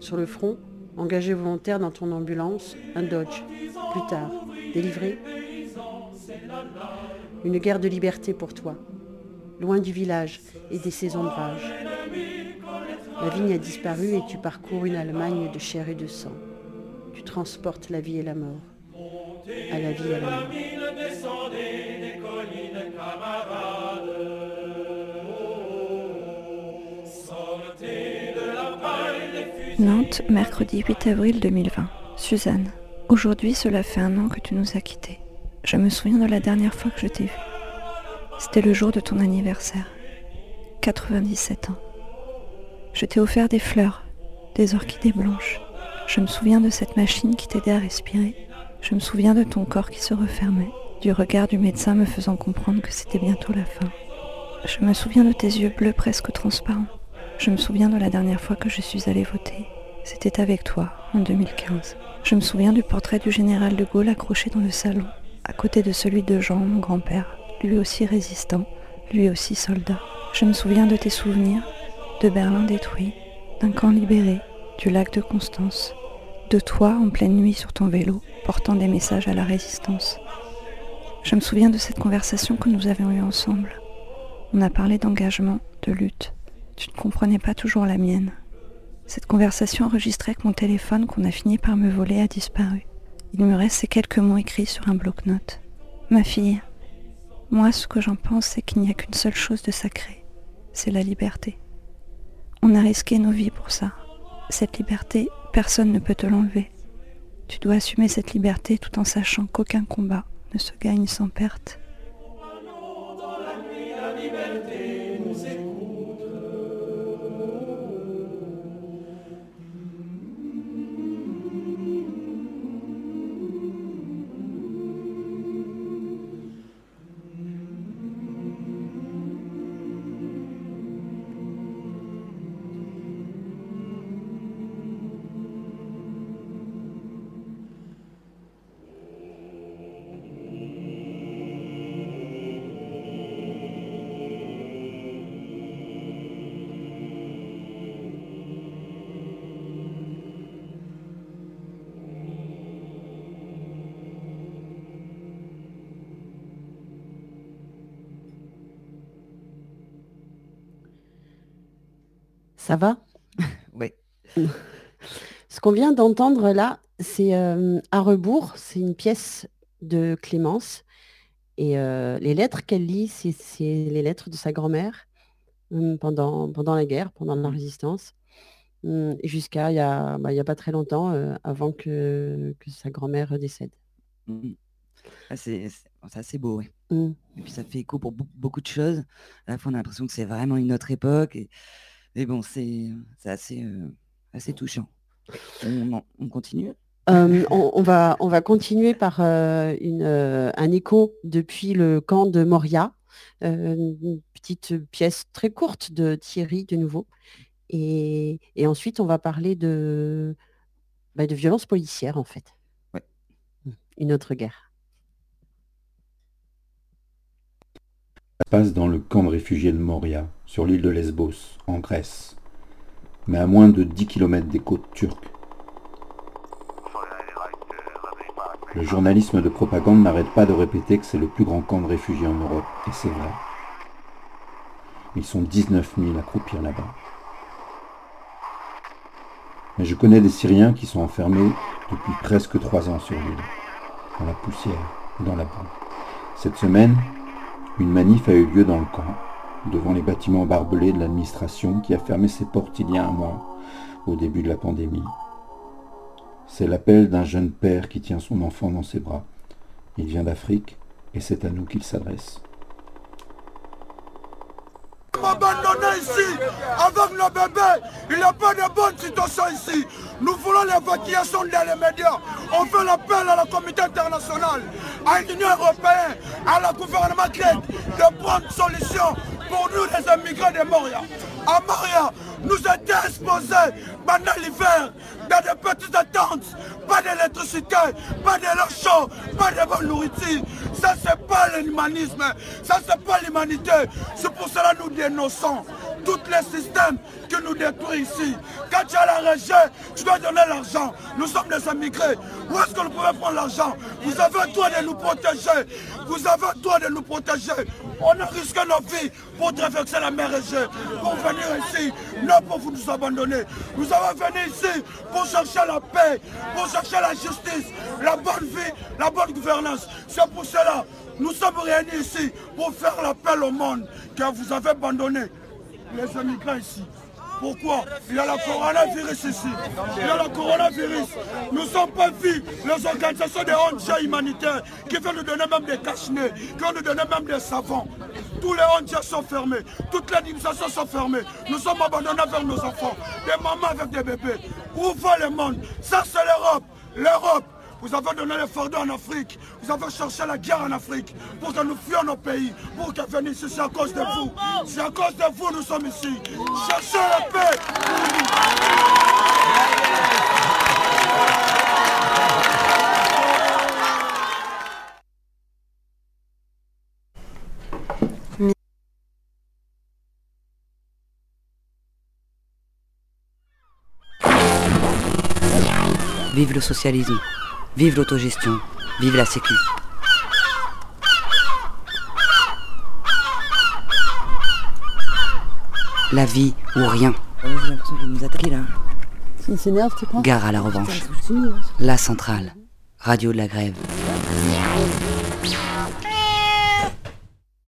[SPEAKER 3] Sur le front, engagé volontaire dans ton ambulance, un Dodge, plus tard, délivré. Une guerre de liberté pour toi, loin du village et de ses ombrages. La vigne a disparu et tu parcours une Allemagne de chair et de sang. Tu transportes la vie et la mort. À la vie et à la mort.
[SPEAKER 26] Nantes, mercredi 8 avril 2020. Suzanne. Aujourd'hui, cela fait un an que tu nous as quittés. Je me souviens de la dernière fois que je t'ai vu. C'était le jour de ton anniversaire. 97 ans. Je t'ai offert des fleurs, des orchidées blanches. Je me souviens de cette machine qui t'aidait à respirer. Je me souviens de ton corps qui se refermait, du regard du médecin me faisant comprendre que c'était bientôt la fin. Je me souviens de tes yeux bleus presque transparents. Je me souviens de la dernière fois que je suis allée voter. C'était avec toi, en 2015. Je me souviens du portrait du général de Gaulle accroché dans le salon, à côté de celui de Jean, mon grand-père, lui aussi résistant, lui aussi soldat. Je me souviens de tes souvenirs, de Berlin détruit, d'un camp libéré, du lac de Constance, de toi en pleine nuit sur ton vélo, portant des messages à la résistance. Je me souviens de cette conversation que nous avions eue ensemble. On a parlé d'engagement, de lutte. Tu ne comprenais pas toujours la mienne. Cette conversation enregistrée avec mon téléphone qu'on a fini par me voler a disparu. Il me reste ces quelques mots écrits sur un bloc-notes. Ma fille, moi ce que j'en pense c'est qu'il n'y a qu'une seule chose de sacré, c'est la liberté. On a risqué nos vies pour ça. Cette liberté, personne ne peut te l'enlever. Tu dois assumer cette liberté tout en sachant qu'aucun combat ne se gagne sans perte.
[SPEAKER 3] Ça va
[SPEAKER 1] Oui.
[SPEAKER 3] Ce qu'on vient d'entendre là, c'est euh, à rebours, c'est une pièce de Clémence. Et euh, les lettres qu'elle lit, c'est les lettres de sa grand-mère hum, pendant, pendant la guerre, pendant la résistance, hum, jusqu'à il n'y a, bah, a pas très longtemps, euh, avant que, que sa grand-mère décède.
[SPEAKER 1] Mhm. Ah, c'est assez beau, oui.
[SPEAKER 3] Mm.
[SPEAKER 1] Et puis ça fait écho pour beau- beaucoup de choses. À la fois, on a l'impression que c'est vraiment une autre époque. Et, mais bon, c'est c'est assez, euh, assez touchant. On, en- on continue?
[SPEAKER 3] Euh, on, on va, on va continuer par euh, une, euh, un écho depuis le camp de Moria, euh, une petite pièce très courte de Thierry de nouveau. Et, et ensuite, on va parler de, bah, de violence policière, en fait.
[SPEAKER 1] Ouais.
[SPEAKER 3] Une autre guerre.
[SPEAKER 13] Ça passe dans le camp de réfugiés de Moria, sur l'île de Lesbos, en Grèce, mais à moins de 10 km des côtes turques. Le journalisme de propagande n'arrête pas de répéter que c'est le plus grand camp de réfugiés en Europe, et c'est vrai. Ils sont 19 000 à croupir là-bas. Mais je connais des Syriens qui sont enfermés depuis presque trois ans sur l'île, dans la poussière et dans la boue. Cette semaine, une manif a eu lieu dans le camp, devant les bâtiments barbelés de l'administration qui a fermé ses portes il y a un mois, au début de la pandémie. C'est l'appel d'un jeune père qui tient son enfant dans ses bras. Il vient d'Afrique et c'est à nous qu'il s'adresse.
[SPEAKER 28] ici avec nos bébés. Il n'y a pas de bonne situation ici. Nous voulons l'évacuation dans médias. On fait l'appel à la communauté internationale, à l'Union européenne, à la gouvernement de prendre solution pour nous les immigrés de Moria. À Moria, nous étions exposés pendant l'hiver dans de petites tentes, pas d'électricité, pas de l'eau chaude, pas de bonne nourriture. Ça, c'est pas l'humanisme, ça, c'est pas l'humanité. C'est pour cela que nous dénonçons tous les systèmes que nous détruisent ici. Quand tu as la région, tu dois donner l'argent. Nous sommes des immigrés. Où est-ce que nous pouvons prendre l'argent? Vous avez le droit de nous protéger. Vous avez le droit de nous protéger. On a risqué nos vies pour traverser la mer Égée, pour venir ici, non pour vous nous abandonner. Nous avons venu ici pour chercher la paix, pour chercher la justice, la bonne vie, la bonne gouvernance. C'est pour cela nous sommes réunis ici pour faire l'appel au monde que vous avez abandonné les immigrants ici. Pourquoi? Il y a la coronavirus ici. Il y a la coronavirus. Nous ne sommes pas vus les organisations des ONG humanitaires qui veulent nous donner même des cache qui veulent nous donner même des savons. Tous les ONG sont fermés. Toutes les administrations sont fermées. Nous sommes abandonnés vers nos enfants. Des mamans avec des bébés. Où va le monde? Ça, c'est l'Europe. L'Europe. Vous avez donné les fardeaux en Afrique. Vous avez cherché la guerre en Afrique pour que nous fuyions nos pays. Pour que venir ici, c'est à cause de vous. C'est à cause de vous nous sommes ici. Cherchez la paix.
[SPEAKER 1] Vive le socialisme, vive l'autogestion, vive la sécu. La vie ou rien.
[SPEAKER 3] J'ai l'impression qu'il nous attaque là. Il s'énerve, tu crois?
[SPEAKER 1] Gare à la revanche. La centrale. Radio de la grève.